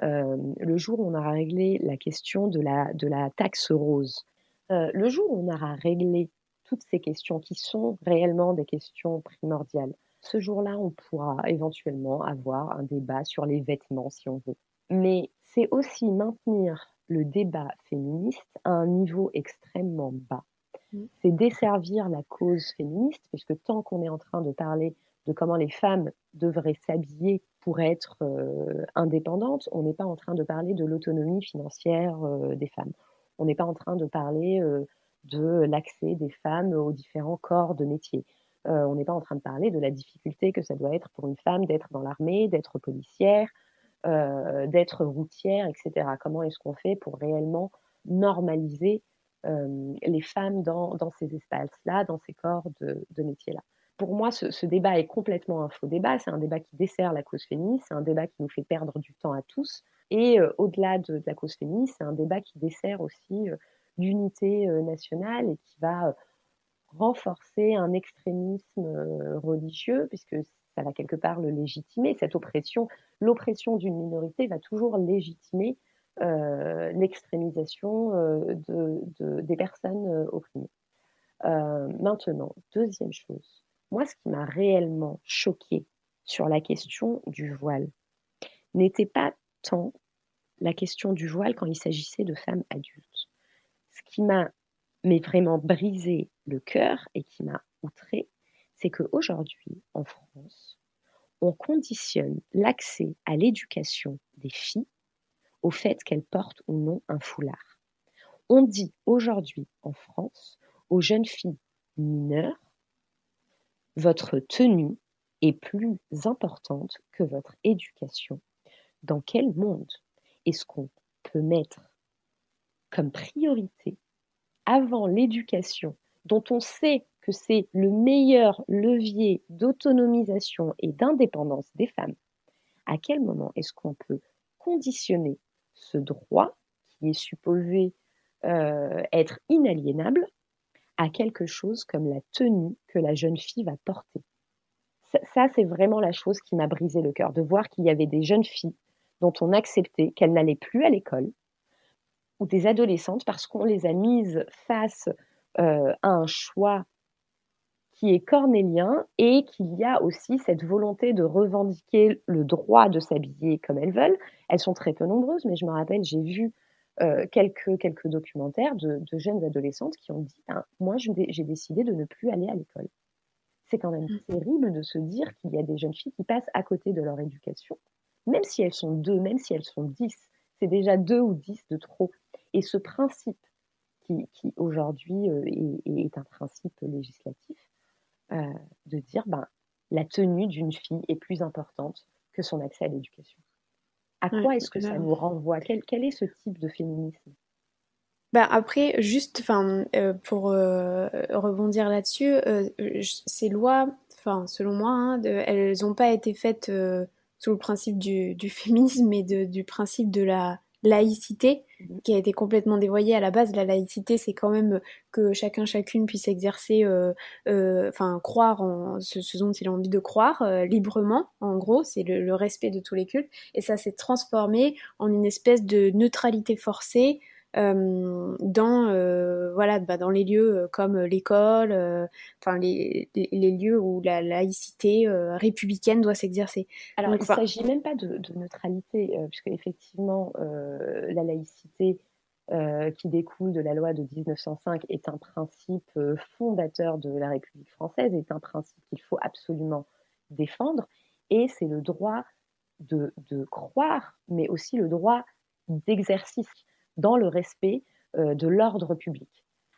B: le jour où on aura réglé la question de la, de la taxe rose, le jour où on aura réglé toutes ces questions qui sont réellement des questions primordiales. Ce jour-là, on pourra éventuellement avoir un débat sur les vêtements si on veut. Mais c'est aussi maintenir le débat féministe à un niveau extrêmement bas. Mmh. C'est desservir la cause féministe, puisque tant qu'on est en train de parler de comment les femmes devraient s'habiller pour être euh, indépendantes, on n'est pas en train de parler de l'autonomie financière euh, des femmes. On n'est pas en train de parler euh, de l'accès des femmes aux différents corps de métier. Euh, on n'est pas en train de parler de la difficulté que ça doit être pour une femme d'être dans l'armée, d'être policière, euh, d'être routière, etc. Comment est-ce qu'on fait pour réellement normaliser euh, les femmes dans, ces espaces-là, dans ces corps de, métier-là? Pour moi, ce, débat est complètement un faux débat. C'est un débat qui dessert la cause féministe, c'est un débat qui nous fait perdre du temps à tous. Et au-delà de, de, la cause féministe, c'est un débat qui dessert aussi d'unité euh, nationale et qui va euh, renforcer un extrémisme euh, religieux, puisque ça va quelque part le légitimer. Cette oppression, l'oppression d'une minorité va toujours légitimer l'extrémisation de, des personnes opprimées. maintenant, deuxième chose, moi, ce qui m'a réellement choqué sur la question du voile n'était pas tant la question du voile quand il s'agissait de femmes adultes. Qui m'a vraiment brisé le cœur et qui m'a outré, c'est qu'aujourd'hui, en France, on conditionne l'accès à l'éducation des filles au fait qu'elles portent ou non un foulard. On dit aujourd'hui en France aux jeunes filles mineures, votre tenue est plus importante que votre éducation. Dans quel monde est-ce qu'on peut mettre comme priorité avant l'éducation, dont on sait que c'est le meilleur levier d'autonomisation et d'indépendance des femmes, à quel moment est-ce qu'on peut conditionner ce droit, qui est supposé euh, être inaliénable, à quelque chose comme la tenue que la jeune fille va porter? Ça, ça c'est vraiment la chose qui m'a brisé le cœur, de voir qu'il y avait des jeunes filles dont on acceptait qu'elles n'allaient plus à l'école, ou des adolescentes parce qu'on les a mises face euh, à un choix qui est cornélien et qu'il y a aussi cette volonté de revendiquer le droit de s'habiller comme elles veulent. Elles sont très peu nombreuses, mais je me rappelle, j'ai vu euh, quelques, quelques documentaires de, jeunes adolescentes qui ont dit ben, Moi, j'ai décidé de ne plus aller à l'école. C'est quand même mmh. terrible de se dire qu'il y a des jeunes filles qui passent à côté de leur éducation, même si elles sont deux, même si elles sont dix. C'est déjà deux ou dix de trop. Et ce principe, qui, aujourd'hui euh, est, un principe législatif, euh, de dire ben, la tenue d'une fille est plus importante que son accès à l'éducation. À quoi est-ce que ça nous renvoie? Quel, quel, est ce type de féminisme?
A: Ben après, juste euh, pour rebondir là-dessus, ces lois, selon moi, hein, elles n'ont pas été faites sous le principe du, du (laughs) féminisme et de, du principe de la laïcité mhm. qui a été complètement dévoyée à la base. La laïcité, c'est quand même que chacun chacune puisse exercer, euh, euh, enfin croire en ce, dont il a envie de croire euh, librement. En gros, c'est le, respect de tous les cultes. Et ça s'est transformé en une espèce de neutralité forcée euh, dans euh, voilà bah, dans les lieux euh, comme l'école, enfin les, les, lieux où la laïcité républicaine doit s'exercer.
B: Alors il ne s'agit même pas de, neutralité, puisque effectivement la laïcité qui découle de la loi de 1905 est un principe fondateur de la République française, est un principe qu'il faut absolument défendre, et c'est le droit de, de, croire, mais aussi le droit d'exercice dans le respect euh, de l'ordre public.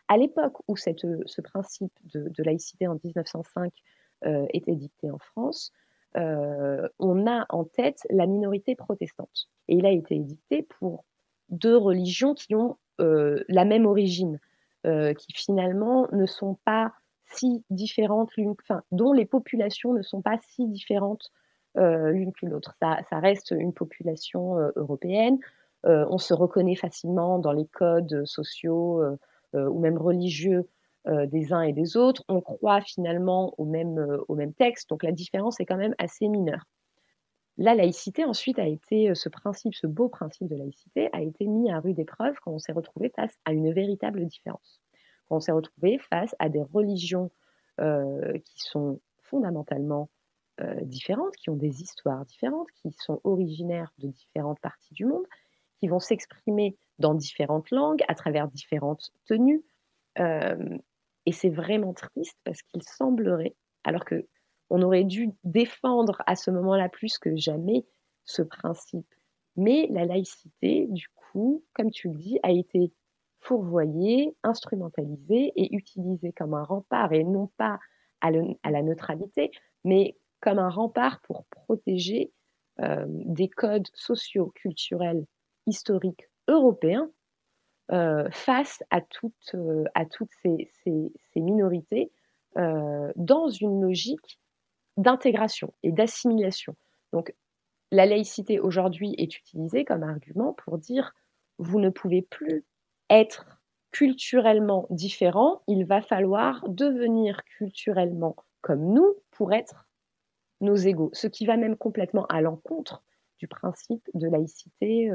B: À l'époque où cette, ce principe de, laïcité en 1905 euh, était dicté en France, euh, on a en tête la minorité protestante. Et il a été édicté pour deux religions qui ont la même origine, qui finalement ne sont pas si différentes l'une, enfin, dont les populations ne sont pas si différentes l'une que l'autre. Ça, reste une population européenne, euh, on se reconnaît facilement dans les codes sociaux euh, euh, ou même religieux des uns et des autres. On croit finalement au même, au même texte, donc la différence est quand même assez mineure. La laïcité, ensuite, a été, ce principe, ce beau principe de laïcité, a été mis à rude épreuve quand on s'est retrouvé face à une véritable différence. Quand on s'est retrouvé face à des religions qui sont fondamentalement différentes, qui ont des histoires différentes, qui sont originaires de différentes parties du monde, qui vont s'exprimer dans différentes langues, à travers différentes tenues. Euh, et c'est vraiment triste parce qu'il semblerait, alors que on aurait dû défendre à ce moment-là plus que jamais ce principe. Mais la laïcité, du coup, comme tu le dis, a été fourvoyée, instrumentalisée et utilisée comme un rempart, et non pas à, la neutralité, mais comme un rempart pour protéger euh, des codes sociaux, culturels historique européen euh, face à toutes, euh, ces, minorités euh, dans une logique d'intégration et d'assimilation. Donc la laïcité aujourd'hui est utilisée comme argument pour dire vous ne pouvez plus être culturellement différent, il va falloir devenir culturellement comme nous pour être nos égaux, ce qui va même complètement à l'encontre du principe de laïcité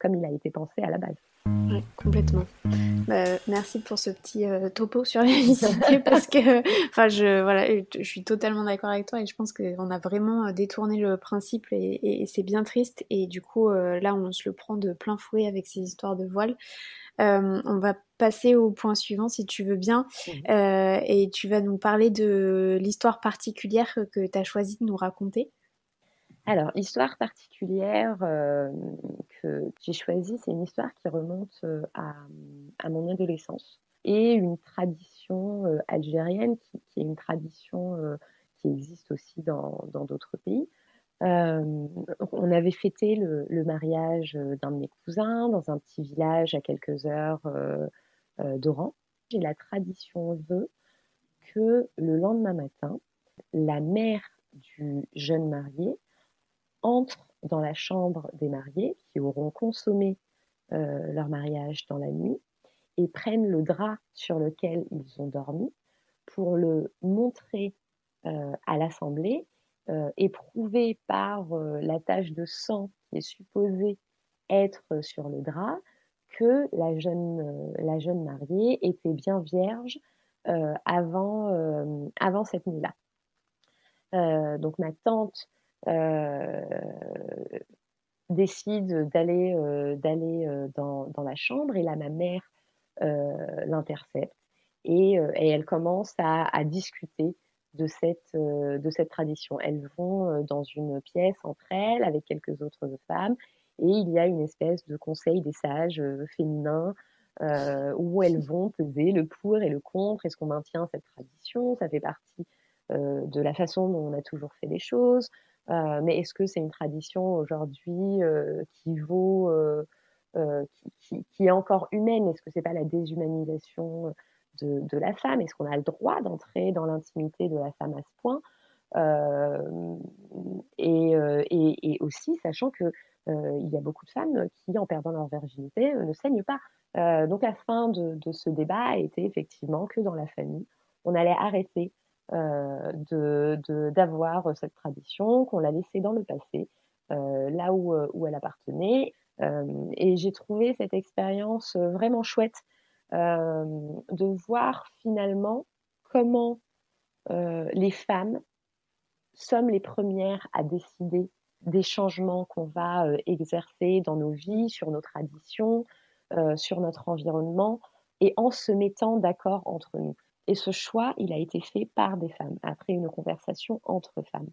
B: comme il a été pensé à la base.
A: Oui, complètement. Bah, merci pour ce petit euh, topo sur la laïcité (laughs) parce que, enfin, je voilà, je suis totalement d'accord avec toi et je pense qu'on a vraiment euh, détourné le principe et, c'est bien triste et du coup euh, là on se le prend de plein fouet avec ces histoires de voile. on va passer au point suivant si tu veux bien mmh. et tu vas nous parler de l'histoire particulière que tu as choisi de nous raconter.
B: Alors, histoire particulière euh, que j'ai choisie, c'est une histoire qui remonte euh, à, mon adolescence et une tradition euh, algérienne qui, est une tradition qui existe aussi dans d'autres pays. on avait fêté le, mariage d'un de mes cousins dans un petit village à quelques heures d'Oran. Et la tradition veut que le lendemain matin, la mère du jeune marié entrent dans la chambre des mariés qui auront consommé euh, leur mariage dans la nuit et prennent le drap sur lequel ils ont dormi pour le montrer euh, à l'assemblée euh, et prouver par la tache de sang qui est supposée être sur le drap que la jeune, la jeune mariée était bien vierge avant, avant cette nuit-là. donc ma tante euh, décide d'aller euh, euh, dans, dans, la chambre et là ma mère l'intercepte et, et, elle commence à, discuter de cette, de cette tradition. Elles vont dans une pièce entre elles avec quelques autres femmes et il y a une espèce de conseil des sages féminins euh, où elles vont peser le pour et le contre. Est-ce qu'on maintient cette tradition? Ça fait partie euh, de la façon dont on a toujours fait les choses. Euh, mais est-ce que c'est une tradition aujourd'hui euh, qui vaut, euh, qui, est encore humaine? Est-ce que c'est pas la déshumanisation de, la femme? Est-ce qu'on a le droit d'entrer dans l'intimité de la femme à ce point? Et, aussi sachant que il y a beaucoup de femmes qui, en perdant leur virginité, ne saignent pas. donc la fin de, ce débat a été effectivement que dans la famille, on allait arrêter euh, d'avoir cette tradition, qu'on l'a laissée dans le passé, euh, là euh, où elle appartenait. et j'ai trouvé cette expérience vraiment chouette de voir finalement comment les femmes sommes les premières à décider des changements qu'on va exercer dans nos vies, sur nos traditions, sur notre environnement, et en se mettant d'accord entre nous. Et ce choix, il a été fait par des femmes, après une conversation entre femmes.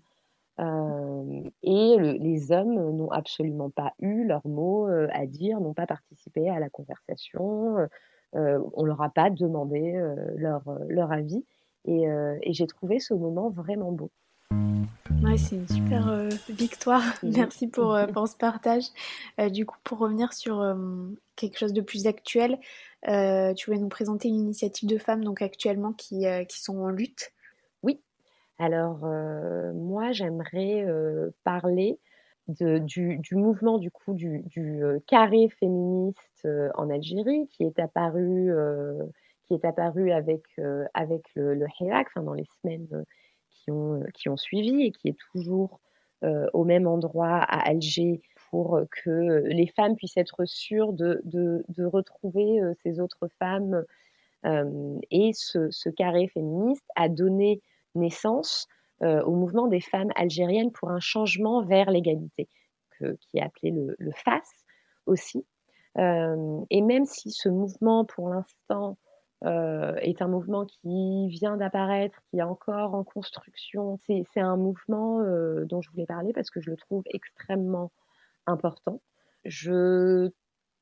B: Euh, et les hommes n'ont absolument pas eu leur mot euh, à dire, n'ont pas participé à la conversation, euh, on ne leur a pas demandé leur, avis. Et j'ai trouvé ce moment vraiment beau.
A: Ouais, c'est une super victoire. (laughs) Merci pour, pour, ce partage. du coup, pour revenir sur quelque chose de plus actuel, euh, tu voulais nous présenter une initiative de femmes donc actuellement qui, euh, qui sont en lutte.
B: Oui. Alors euh, moi j'aimerais parler de, du, du, mouvement du coup du, du carré féministe en Algérie qui est apparu qui est apparu avec avec le, le enfin dans les semaines qui ont qui ont suivi et qui est toujours au même endroit à Alger pour que les femmes puissent être sûres de, retrouver euh, ces autres femmes. Euh, et ce, carré féministe a donné naissance euh, au mouvement des femmes algériennes pour un changement vers l'égalité, qui est appelé le FAS aussi. et même si ce mouvement, pour l'instant, est un mouvement qui vient d'apparaître, qui est encore en construction. C'est un mouvement dont je voulais parler parce que je le trouve extrêmement important. Je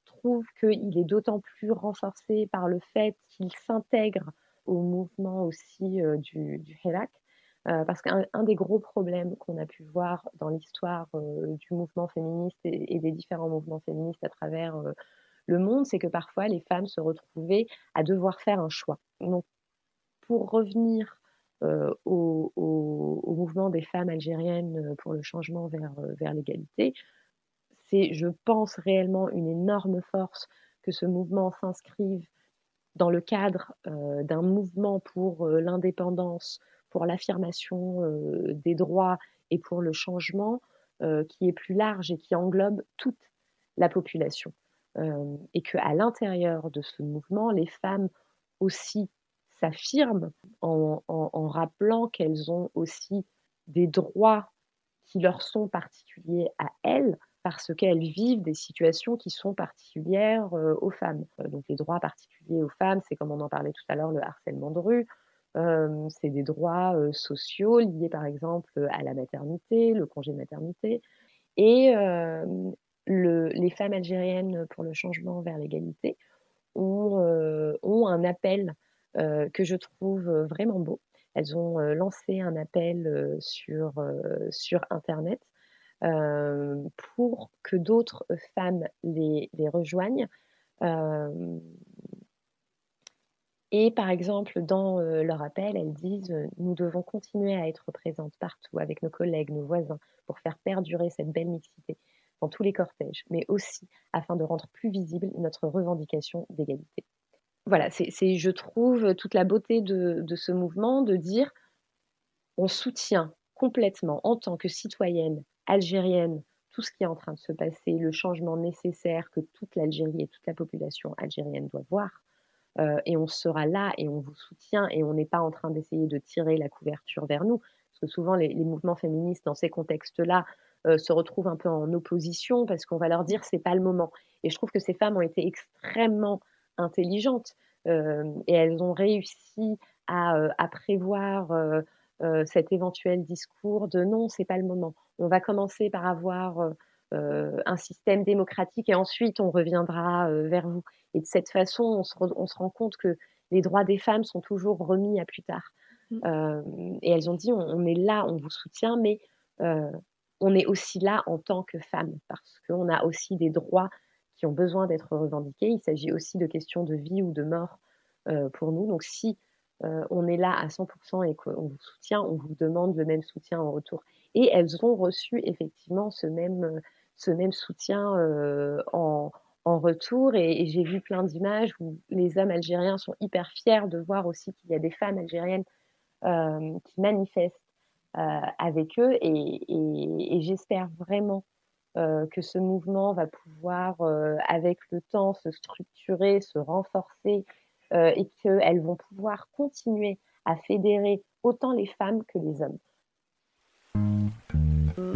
B: trouve qu'il est d'autant plus renforcé par le fait qu'il s'intègre au mouvement aussi euh, du, du euh, parce qu'un des gros problèmes qu'on a pu voir dans l'histoire euh, du mouvement féministe et, des différents mouvements féministes à travers le monde, c'est que parfois les femmes se retrouvaient à devoir faire un choix. Donc, pour revenir au, au, mouvement des femmes algériennes pour le changement vers, vers l'égalité, c'est, je pense, réellement une énorme force que ce mouvement s'inscrive dans le cadre euh, d'un mouvement pour euh, l'indépendance, pour l'affirmation euh, des droits et pour le changement, qui est plus large et qui englobe toute la population. Et qu'à l'intérieur de ce mouvement, les femmes aussi s'affirment en, rappelant qu'elles ont aussi des droits qui leur sont particuliers à elles parce qu'elles vivent des situations qui sont particulières euh, aux femmes. Euh, donc les droits particuliers aux femmes, c'est comme on en parlait tout à l'heure, le harcèlement de rue, euh, c'est des droits sociaux liés par exemple à la maternité, le congé de maternité. Et les femmes algériennes pour le changement vers l'égalité ont, ont, un appel que je trouve vraiment beau. Elles ont lancé un appel sur, sur Internet pour que d'autres femmes les, les rejoignent. et par exemple, dans leur appel, elles disent Nous devons continuer à être présentes partout avec nos collègues, nos voisins, pour faire perdurer cette belle mixité dans tous les cortèges, mais aussi afin de rendre plus visible notre revendication d'égalité voilà, c'est, je trouve, toute la beauté de, ce mouvement de dire on soutient complètement, en tant que citoyenne algérienne, tout ce qui est en train de se passer, le changement nécessaire que toute l'Algérie et toute la population algérienne doit voir. Euh, et on sera là et on vous soutient et on n'est pas en train d'essayer de tirer la couverture vers nous. Parce que souvent, les, mouvements féministes, dans ces contextes-là, euh, se retrouvent un peu en opposition parce qu'on va leur dire c'est pas le moment. Et je trouve que ces femmes ont été extrêmement intelligentes euh, et elles ont réussi à, euh, prévoir cet éventuel discours de non, c'est pas le moment. On va commencer par avoir un système démocratique et ensuite on reviendra vers vous. Et de cette façon, on se, on se, rend compte que les droits des femmes sont toujours remis à plus tard. Mmh. et elles ont dit, on, est là, on vous soutient, mais on est aussi là en tant que femme, parce qu'on a aussi des droits ont besoin d'être revendiquées. Il s'agit aussi de questions de vie ou de mort euh, pour nous. Donc si euh, on est là à 100% et qu'on vous soutient, on vous demande le même soutien en retour. Et elles ont reçu effectivement ce même, soutien euh, en, en, retour. Et, j'ai vu plein d'images où les hommes algériens sont hyper fiers de voir aussi qu'il y a des femmes algériennes qui manifestent avec eux. et, et j'espère vraiment euh, que ce mouvement va pouvoir, euh, avec le temps, se structurer, se renforcer euh, et qu'elles vont pouvoir continuer à fédérer autant les femmes que les hommes.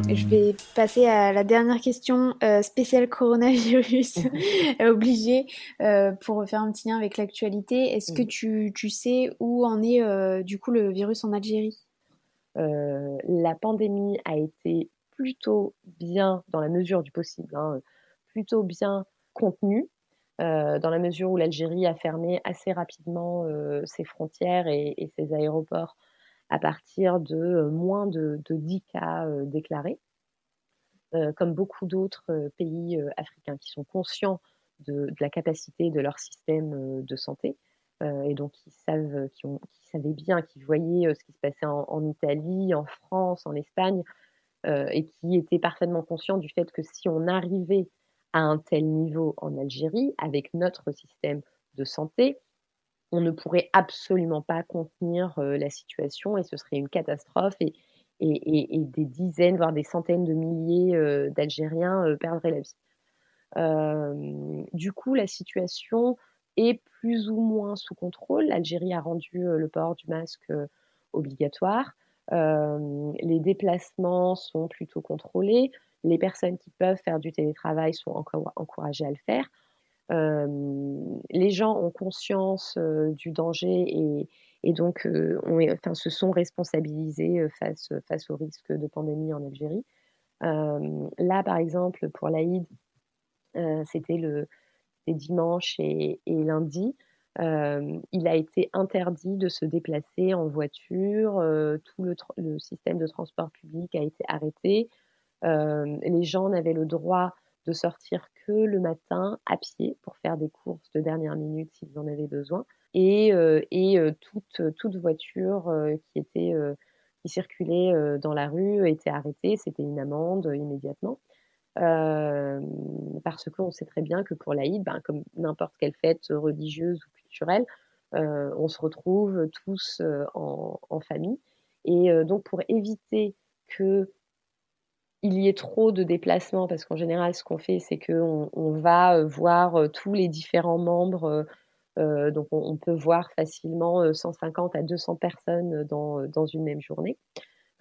A: Je vais passer à la dernière question spéciale coronavirus, (laughs) obligée, pour faire un petit lien avec l'actualité. Est-ce que tu, tu, sais où en est du coup le virus en Algérie?
B: La pandémie a été plutôt bien, dans la mesure du possible, hein, plutôt bien contenu, euh, dans la mesure où l'Algérie a fermé assez rapidement euh, ses frontières et, ses aéroports à partir de euh, moins de, 10 cas déclarés. comme beaucoup d'autres pays africains qui sont conscients de, la capacité de leur système de santé, et donc qui, savent, qui, savaient bien, qui voyaient ce qui se passait en Italie, en France, en Espagne, euh, et qui était parfaitement conscient du fait que si on arrivait à un tel niveau en Algérie, avec notre système de santé, on ne pourrait absolument pas contenir euh, la situation et ce serait une catastrophe et, et, des dizaines, voire des centaines de milliers euh, d'Algériens perdraient la vie. du coup, la situation est plus ou moins sous contrôle. L'Algérie a rendu le port du masque obligatoire. Euh, les déplacements sont plutôt contrôlés. Les personnes qui peuvent faire du télétravail sont encore encouragées à le faire. Euh, les gens ont conscience euh, du danger et, et donc enfin, se sont responsabilisés face, face au risque de pandémie en Algérie. là, par exemple, pour l'Aïd, c'était le dimanche et, lundi. Euh, il a été interdit de se déplacer en voiture, euh, tout le, système de transport public a été arrêté. Euh, les gens n'avaient le droit de sortir que le matin à pied pour faire des courses de dernière minute s'ils en avaient besoin. Et, toute, voiture qui, était, qui circulait dans la rue était arrêtée, c'était une amende immédiatement. Parce qu'on sait très bien que pour l'Aïd, ben, comme n'importe quelle fête religieuse ou euh, on se retrouve tous en, famille. Et donc pour éviter que il y ait trop de déplacements, parce qu'en général, ce qu'on fait, c'est qu'on on va voir tous les différents membres. donc, on, peut voir facilement 150 à 200 personnes dans, dans une même journée.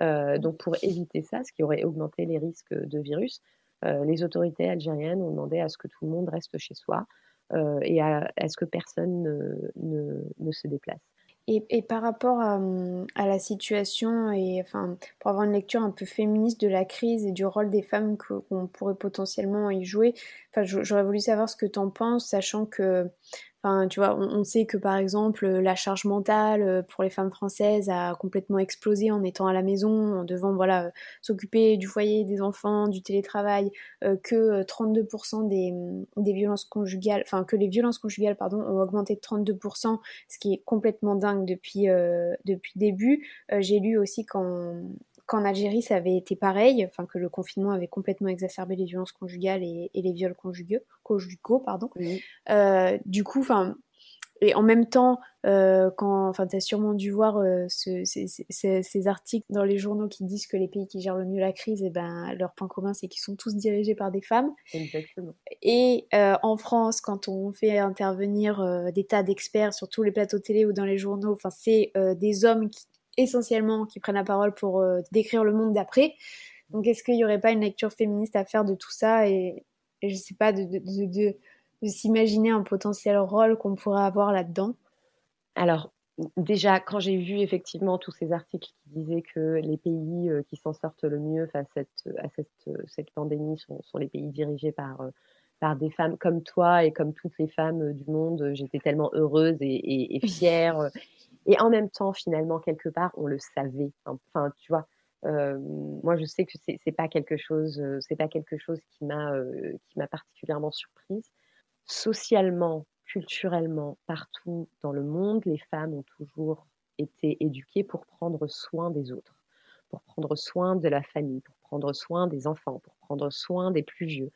B: donc, pour éviter ça, ce qui aurait augmenté les risques de virus, les autorités algériennes ont demandé à ce que tout le monde reste chez soi et à, ce que personne ne, ne se déplace.
A: Et, par rapport à, la situation, et enfin, pour avoir une lecture un peu féministe de la crise et du rôle des femmes qu'on pourrait potentiellement y jouer, enfin, j'aurais voulu savoir ce que tu en penses, sachant que tu vois, on, sait que par exemple la charge mentale euh, pour les femmes françaises a complètement explosé en étant à la maison, en devant voilà s'occuper du foyer, des enfants, du télétravail, euh, que 32% euh, des, violences conjugales, enfin que les violences conjugales ont augmenté de 32%, ce qui est complètement dingue depuis depuis le début. J'ai lu aussi qu'en qu'en Algérie, ça avait été pareil, enfin que le confinement avait complètement exacerbé les violences conjugales et, les viols conjugaux, conjugaux pardon. Euh, du coup, enfin, et en même temps, euh, quand, enfin, as sûrement dû voir euh, ces, articles dans les journaux qui disent que les pays qui gèrent le mieux la crise, et eh ben, leur point commun, c'est qu'ils sont tous dirigés par des femmes.
B: Exactement.
A: Et en France, quand on fait intervenir des tas d'experts sur tous les plateaux télé ou dans les journaux, enfin, c'est des hommes qui, essentiellement qui prennent la parole pour euh, décrire le monde d'après. Donc est-ce qu'il n'y aurait pas une lecture féministe à faire de tout ça et, je je sais pas, de, de, s'imaginer un potentiel rôle qu'on pourrait avoir là-dedans?
B: Alors déjà, quand j'ai vu effectivement tous ces articles qui disaient que les pays euh, qui s'en sortent le mieux face à cette, cette, cette pandémie sont, sont, les pays dirigés par... Euh, par des femmes comme toi et comme toutes les femmes du monde, j'étais tellement heureuse et, et fière et en même temps, finalement, quelque part, on le savait. Enfin, tu vois, euh, moi, je sais que c'est, c'est pas quelque chose, euh, c'est pas quelque chose qui m'a, euh, qui m'a particulièrement surprise. Socialement, culturellement, partout dans le monde, les femmes ont toujours été éduquées pour prendre soin des autres, pour prendre soin de la famille, pour prendre soin des enfants, pour prendre soin des plus vieux.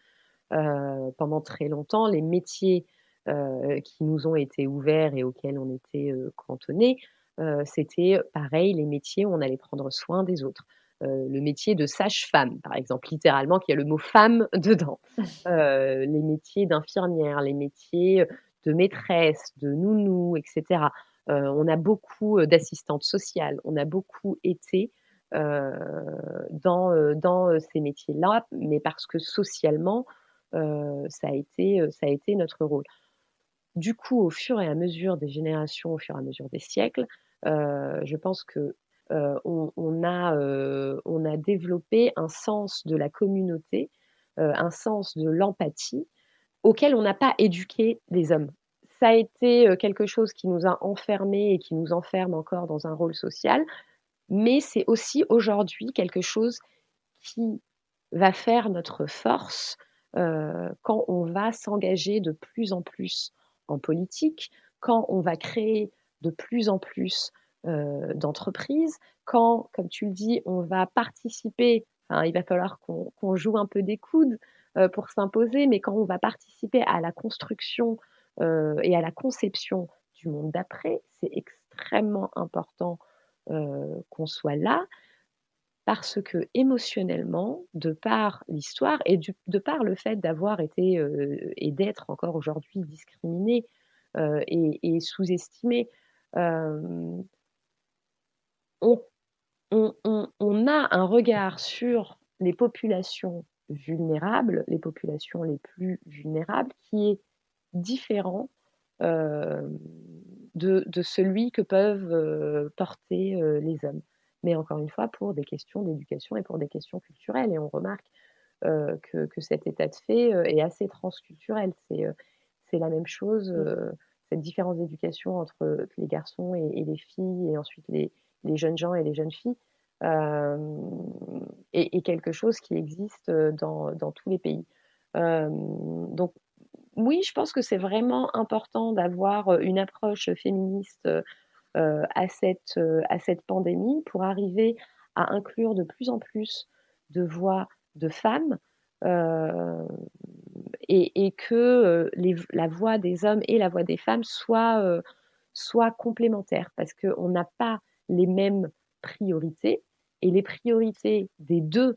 B: pendant très longtemps, les métiers qui nous ont été ouverts et auxquels on était euh, cantonnés, euh, c'était pareil, les métiers où on allait prendre soin des autres. le métier de sage-femme, par exemple, littéralement, qui a le mot femme (laughs) dedans. les métiers d'infirmière, les métiers de maîtresse, de nounou, etc. on a beaucoup d'assistantes sociales, on a beaucoup été dans, dans ces métiers-là, mais parce que socialement, ça, a été, ça a été notre rôle. Du coup, au fur et à mesure des générations, au fur et à mesure des siècles, euh, je pense que euh, on, a, euh, a, développé un sens de la communauté, un sens de l'empathie auquel on n'a pas éduqué les hommes. Ça a été quelque chose qui nous a enfermés et qui nous enferme encore dans un rôle social, mais c'est aussi aujourd'hui quelque chose qui va faire notre force quand on va s'engager de plus en plus en politique, quand on va créer de plus en plus euh, d'entreprises, quand, comme tu le dis, on va participer, il va falloir qu'on joue un peu des coudes euh, pour s'imposer, mais quand on va participer à la construction euh, et à la conception du monde d'après, c'est extrêmement important qu'on soit là parce que émotionnellement, de par l'histoire et de par le fait d'avoir été euh, et d'être encore aujourd'hui discriminé euh, et, sous-estimé, euh, on, a un regard sur les populations vulnérables, les populations les plus vulnérables, qui est différent de, de, celui que peuvent porter les hommes mais encore une fois pour des questions d'éducation et pour des questions culturelles. Et on remarque euh, que, que, cet état de fait euh, est assez transculturel. C'est euh, la même chose, cette différence d'éducation entre les garçons et, les filles, et ensuite les, les, jeunes gens et les jeunes filles, est, quelque chose qui existe dans, dans tous les pays. donc oui, je pense que c'est vraiment important d'avoir une approche féministe à, cette, euh, à cette pandémie pour arriver à inclure de plus en plus de voix de femmes euh, et, que la voix des hommes et la voix des femmes soient, soient complémentaires parce qu'on n'a pas les mêmes priorités et les priorités des deux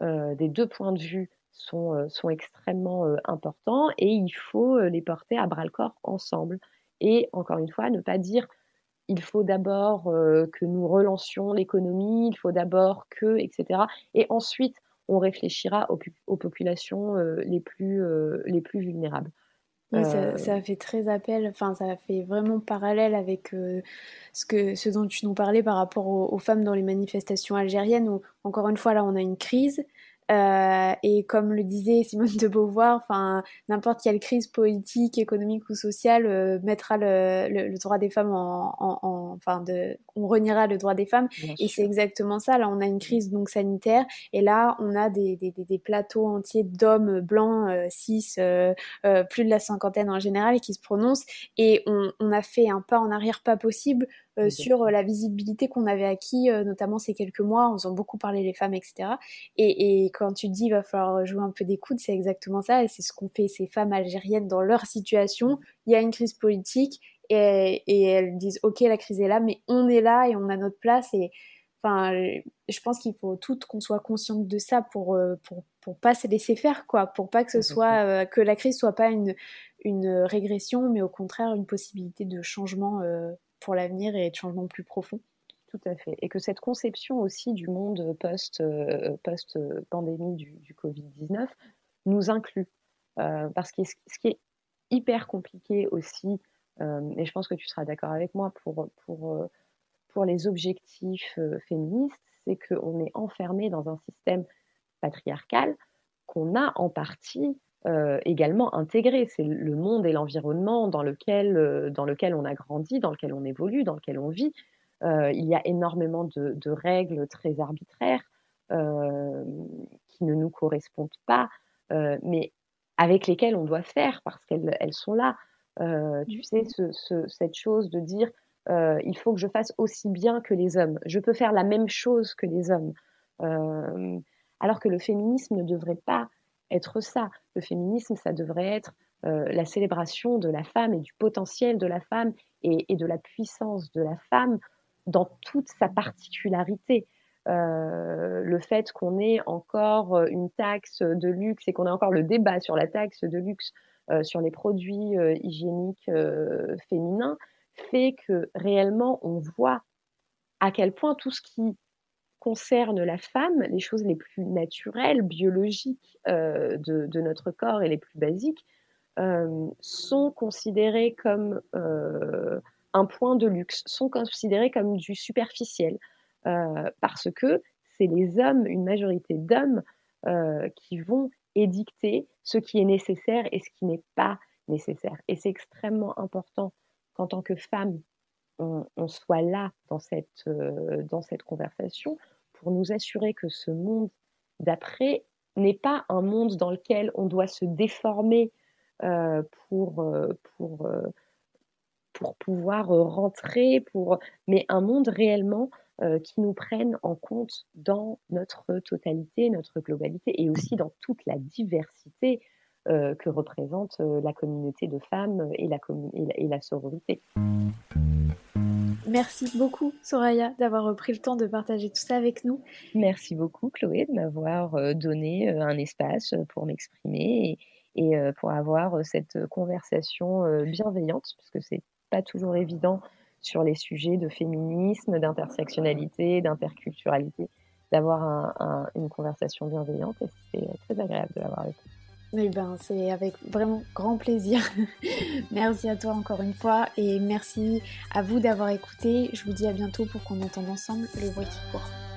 B: des deux points de vue sont, sont extrêmement importants et il faut les porter à bras le corps ensemble. Et encore une fois, ne pas dire il faut d'abord que nous relancions l'économie, il faut d'abord que, etc. Et ensuite, on réfléchira aux, populations les, plus, les plus vulnérables.
A: ça, fait très appel, enfin ça fait vraiment parallèle avec ce, que, ce dont tu nous parlais par rapport aux, aux, femmes dans les manifestations algériennes où encore une fois là on a une crise, euh, et comme le disait Simone de Beauvoir, enfin n'importe quelle crise politique, économique ou sociale euh, mettra le, le, droit des femmes en, en, enfin de, on reniera le droit des femmes. et c'est exactement ça. Là, on a une crise donc sanitaire, et là, on a des, des, des plateaux entiers d'hommes blancs, euh, cis, euh, plus de la cinquantaine en général, qui se prononcent. Et on, on a fait un pas en arrière, pas possible euh, sur euh, la visibilité qu'on avait acquis, euh, notamment ces quelques mois, en faisant beaucoup parler les femmes, etc. Et, et quand tu dis il va falloir jouer un peu d'écoute, c'est exactement ça, et c'est ce qu'ont fait ces femmes algériennes dans leur situation. Il y a une crise politique, et, et elles disent ok la crise est là, mais on est là et on a notre place. Et enfin, je pense qu'il faut toutes qu'on soit consciente de ça pour pour pour pas se laisser faire quoi, pour pas que ce soit que la crise soit pas une une régression, mais au contraire une possibilité de changement pour l'avenir et de changements plus profonds.
B: Tout à fait. Et que cette conception aussi du monde post-pandémie post du, du Covid-19 nous inclut. Euh, parce que ce qui est hyper compliqué aussi, euh, et je pense que tu seras d'accord avec moi pour, pour, euh, pour les objectifs féministes, c'est qu'on est enfermé dans un système patriarcal qu'on a en partie euh, également intégré. C'est le monde et l'environnement dans lequel, euh, dans lequel on a grandi, dans lequel on évolue, dans lequel on vit. Euh, il y a énormément de, règles très arbitraires qui ne nous correspondent pas, mais avec lesquelles on doit faire parce qu'elles elles sont là. tu sais, cette chose de dire il faut que je fasse aussi bien que les hommes. Je peux faire la même chose que les hommes. alors que le féminisme ne devrait pas être ça. Le féminisme, ça devrait être euh, la célébration de la femme et du potentiel de la femme et, de la puissance de la femme dans toute sa particularité. Euh, le fait qu'on ait encore euh, une taxe de luxe et qu'on ait encore le débat sur la taxe de luxe sur les produits hygiéniques féminins fait que réellement on voit à quel point tout ce qui concerne la femme, les choses les plus naturelles, biologiques euh, de, notre corps et les plus basiques, euh, sont considérées comme euh, un point de luxe, sont considérées comme du superficiel, parce que c'est les hommes, une majorité d'hommes, qui vont édicter ce qui est nécessaire et ce qui n'est pas nécessaire. Et c'est extrêmement important qu'en tant que femme, on, soit là dans cette, dans cette conversation pour nous assurer que ce monde d'après n'est pas un monde dans lequel on doit se déformer euh, pour, euh, pour, euh, pour pouvoir rentrer, pour... mais un monde réellement qui nous prenne en compte dans notre totalité, notre globalité et aussi dans toute la diversité que représente la communauté de femmes et la, et la sororité.
A: Merci beaucoup, Soraya, d'avoir pris le temps de partager tout ça avec nous.
B: Merci beaucoup, Chloé, de m'avoir euh, donné euh, un espace pour m'exprimer et, euh, pour avoir cette conversation bienveillante, parce que c'est pas toujours évident sur les sujets de féminisme, d'intersectionnalité, d'interculturalité, d'avoir une conversation bienveillante et très agréable de l'avoir avec vous.
A: Eh ben, c'est avec vraiment grand plaisir. (laughs) merci à toi encore une fois et merci à vous d'avoir écouté. Je vous dis à bientôt pour qu'on entende ensemble le bruit qui court.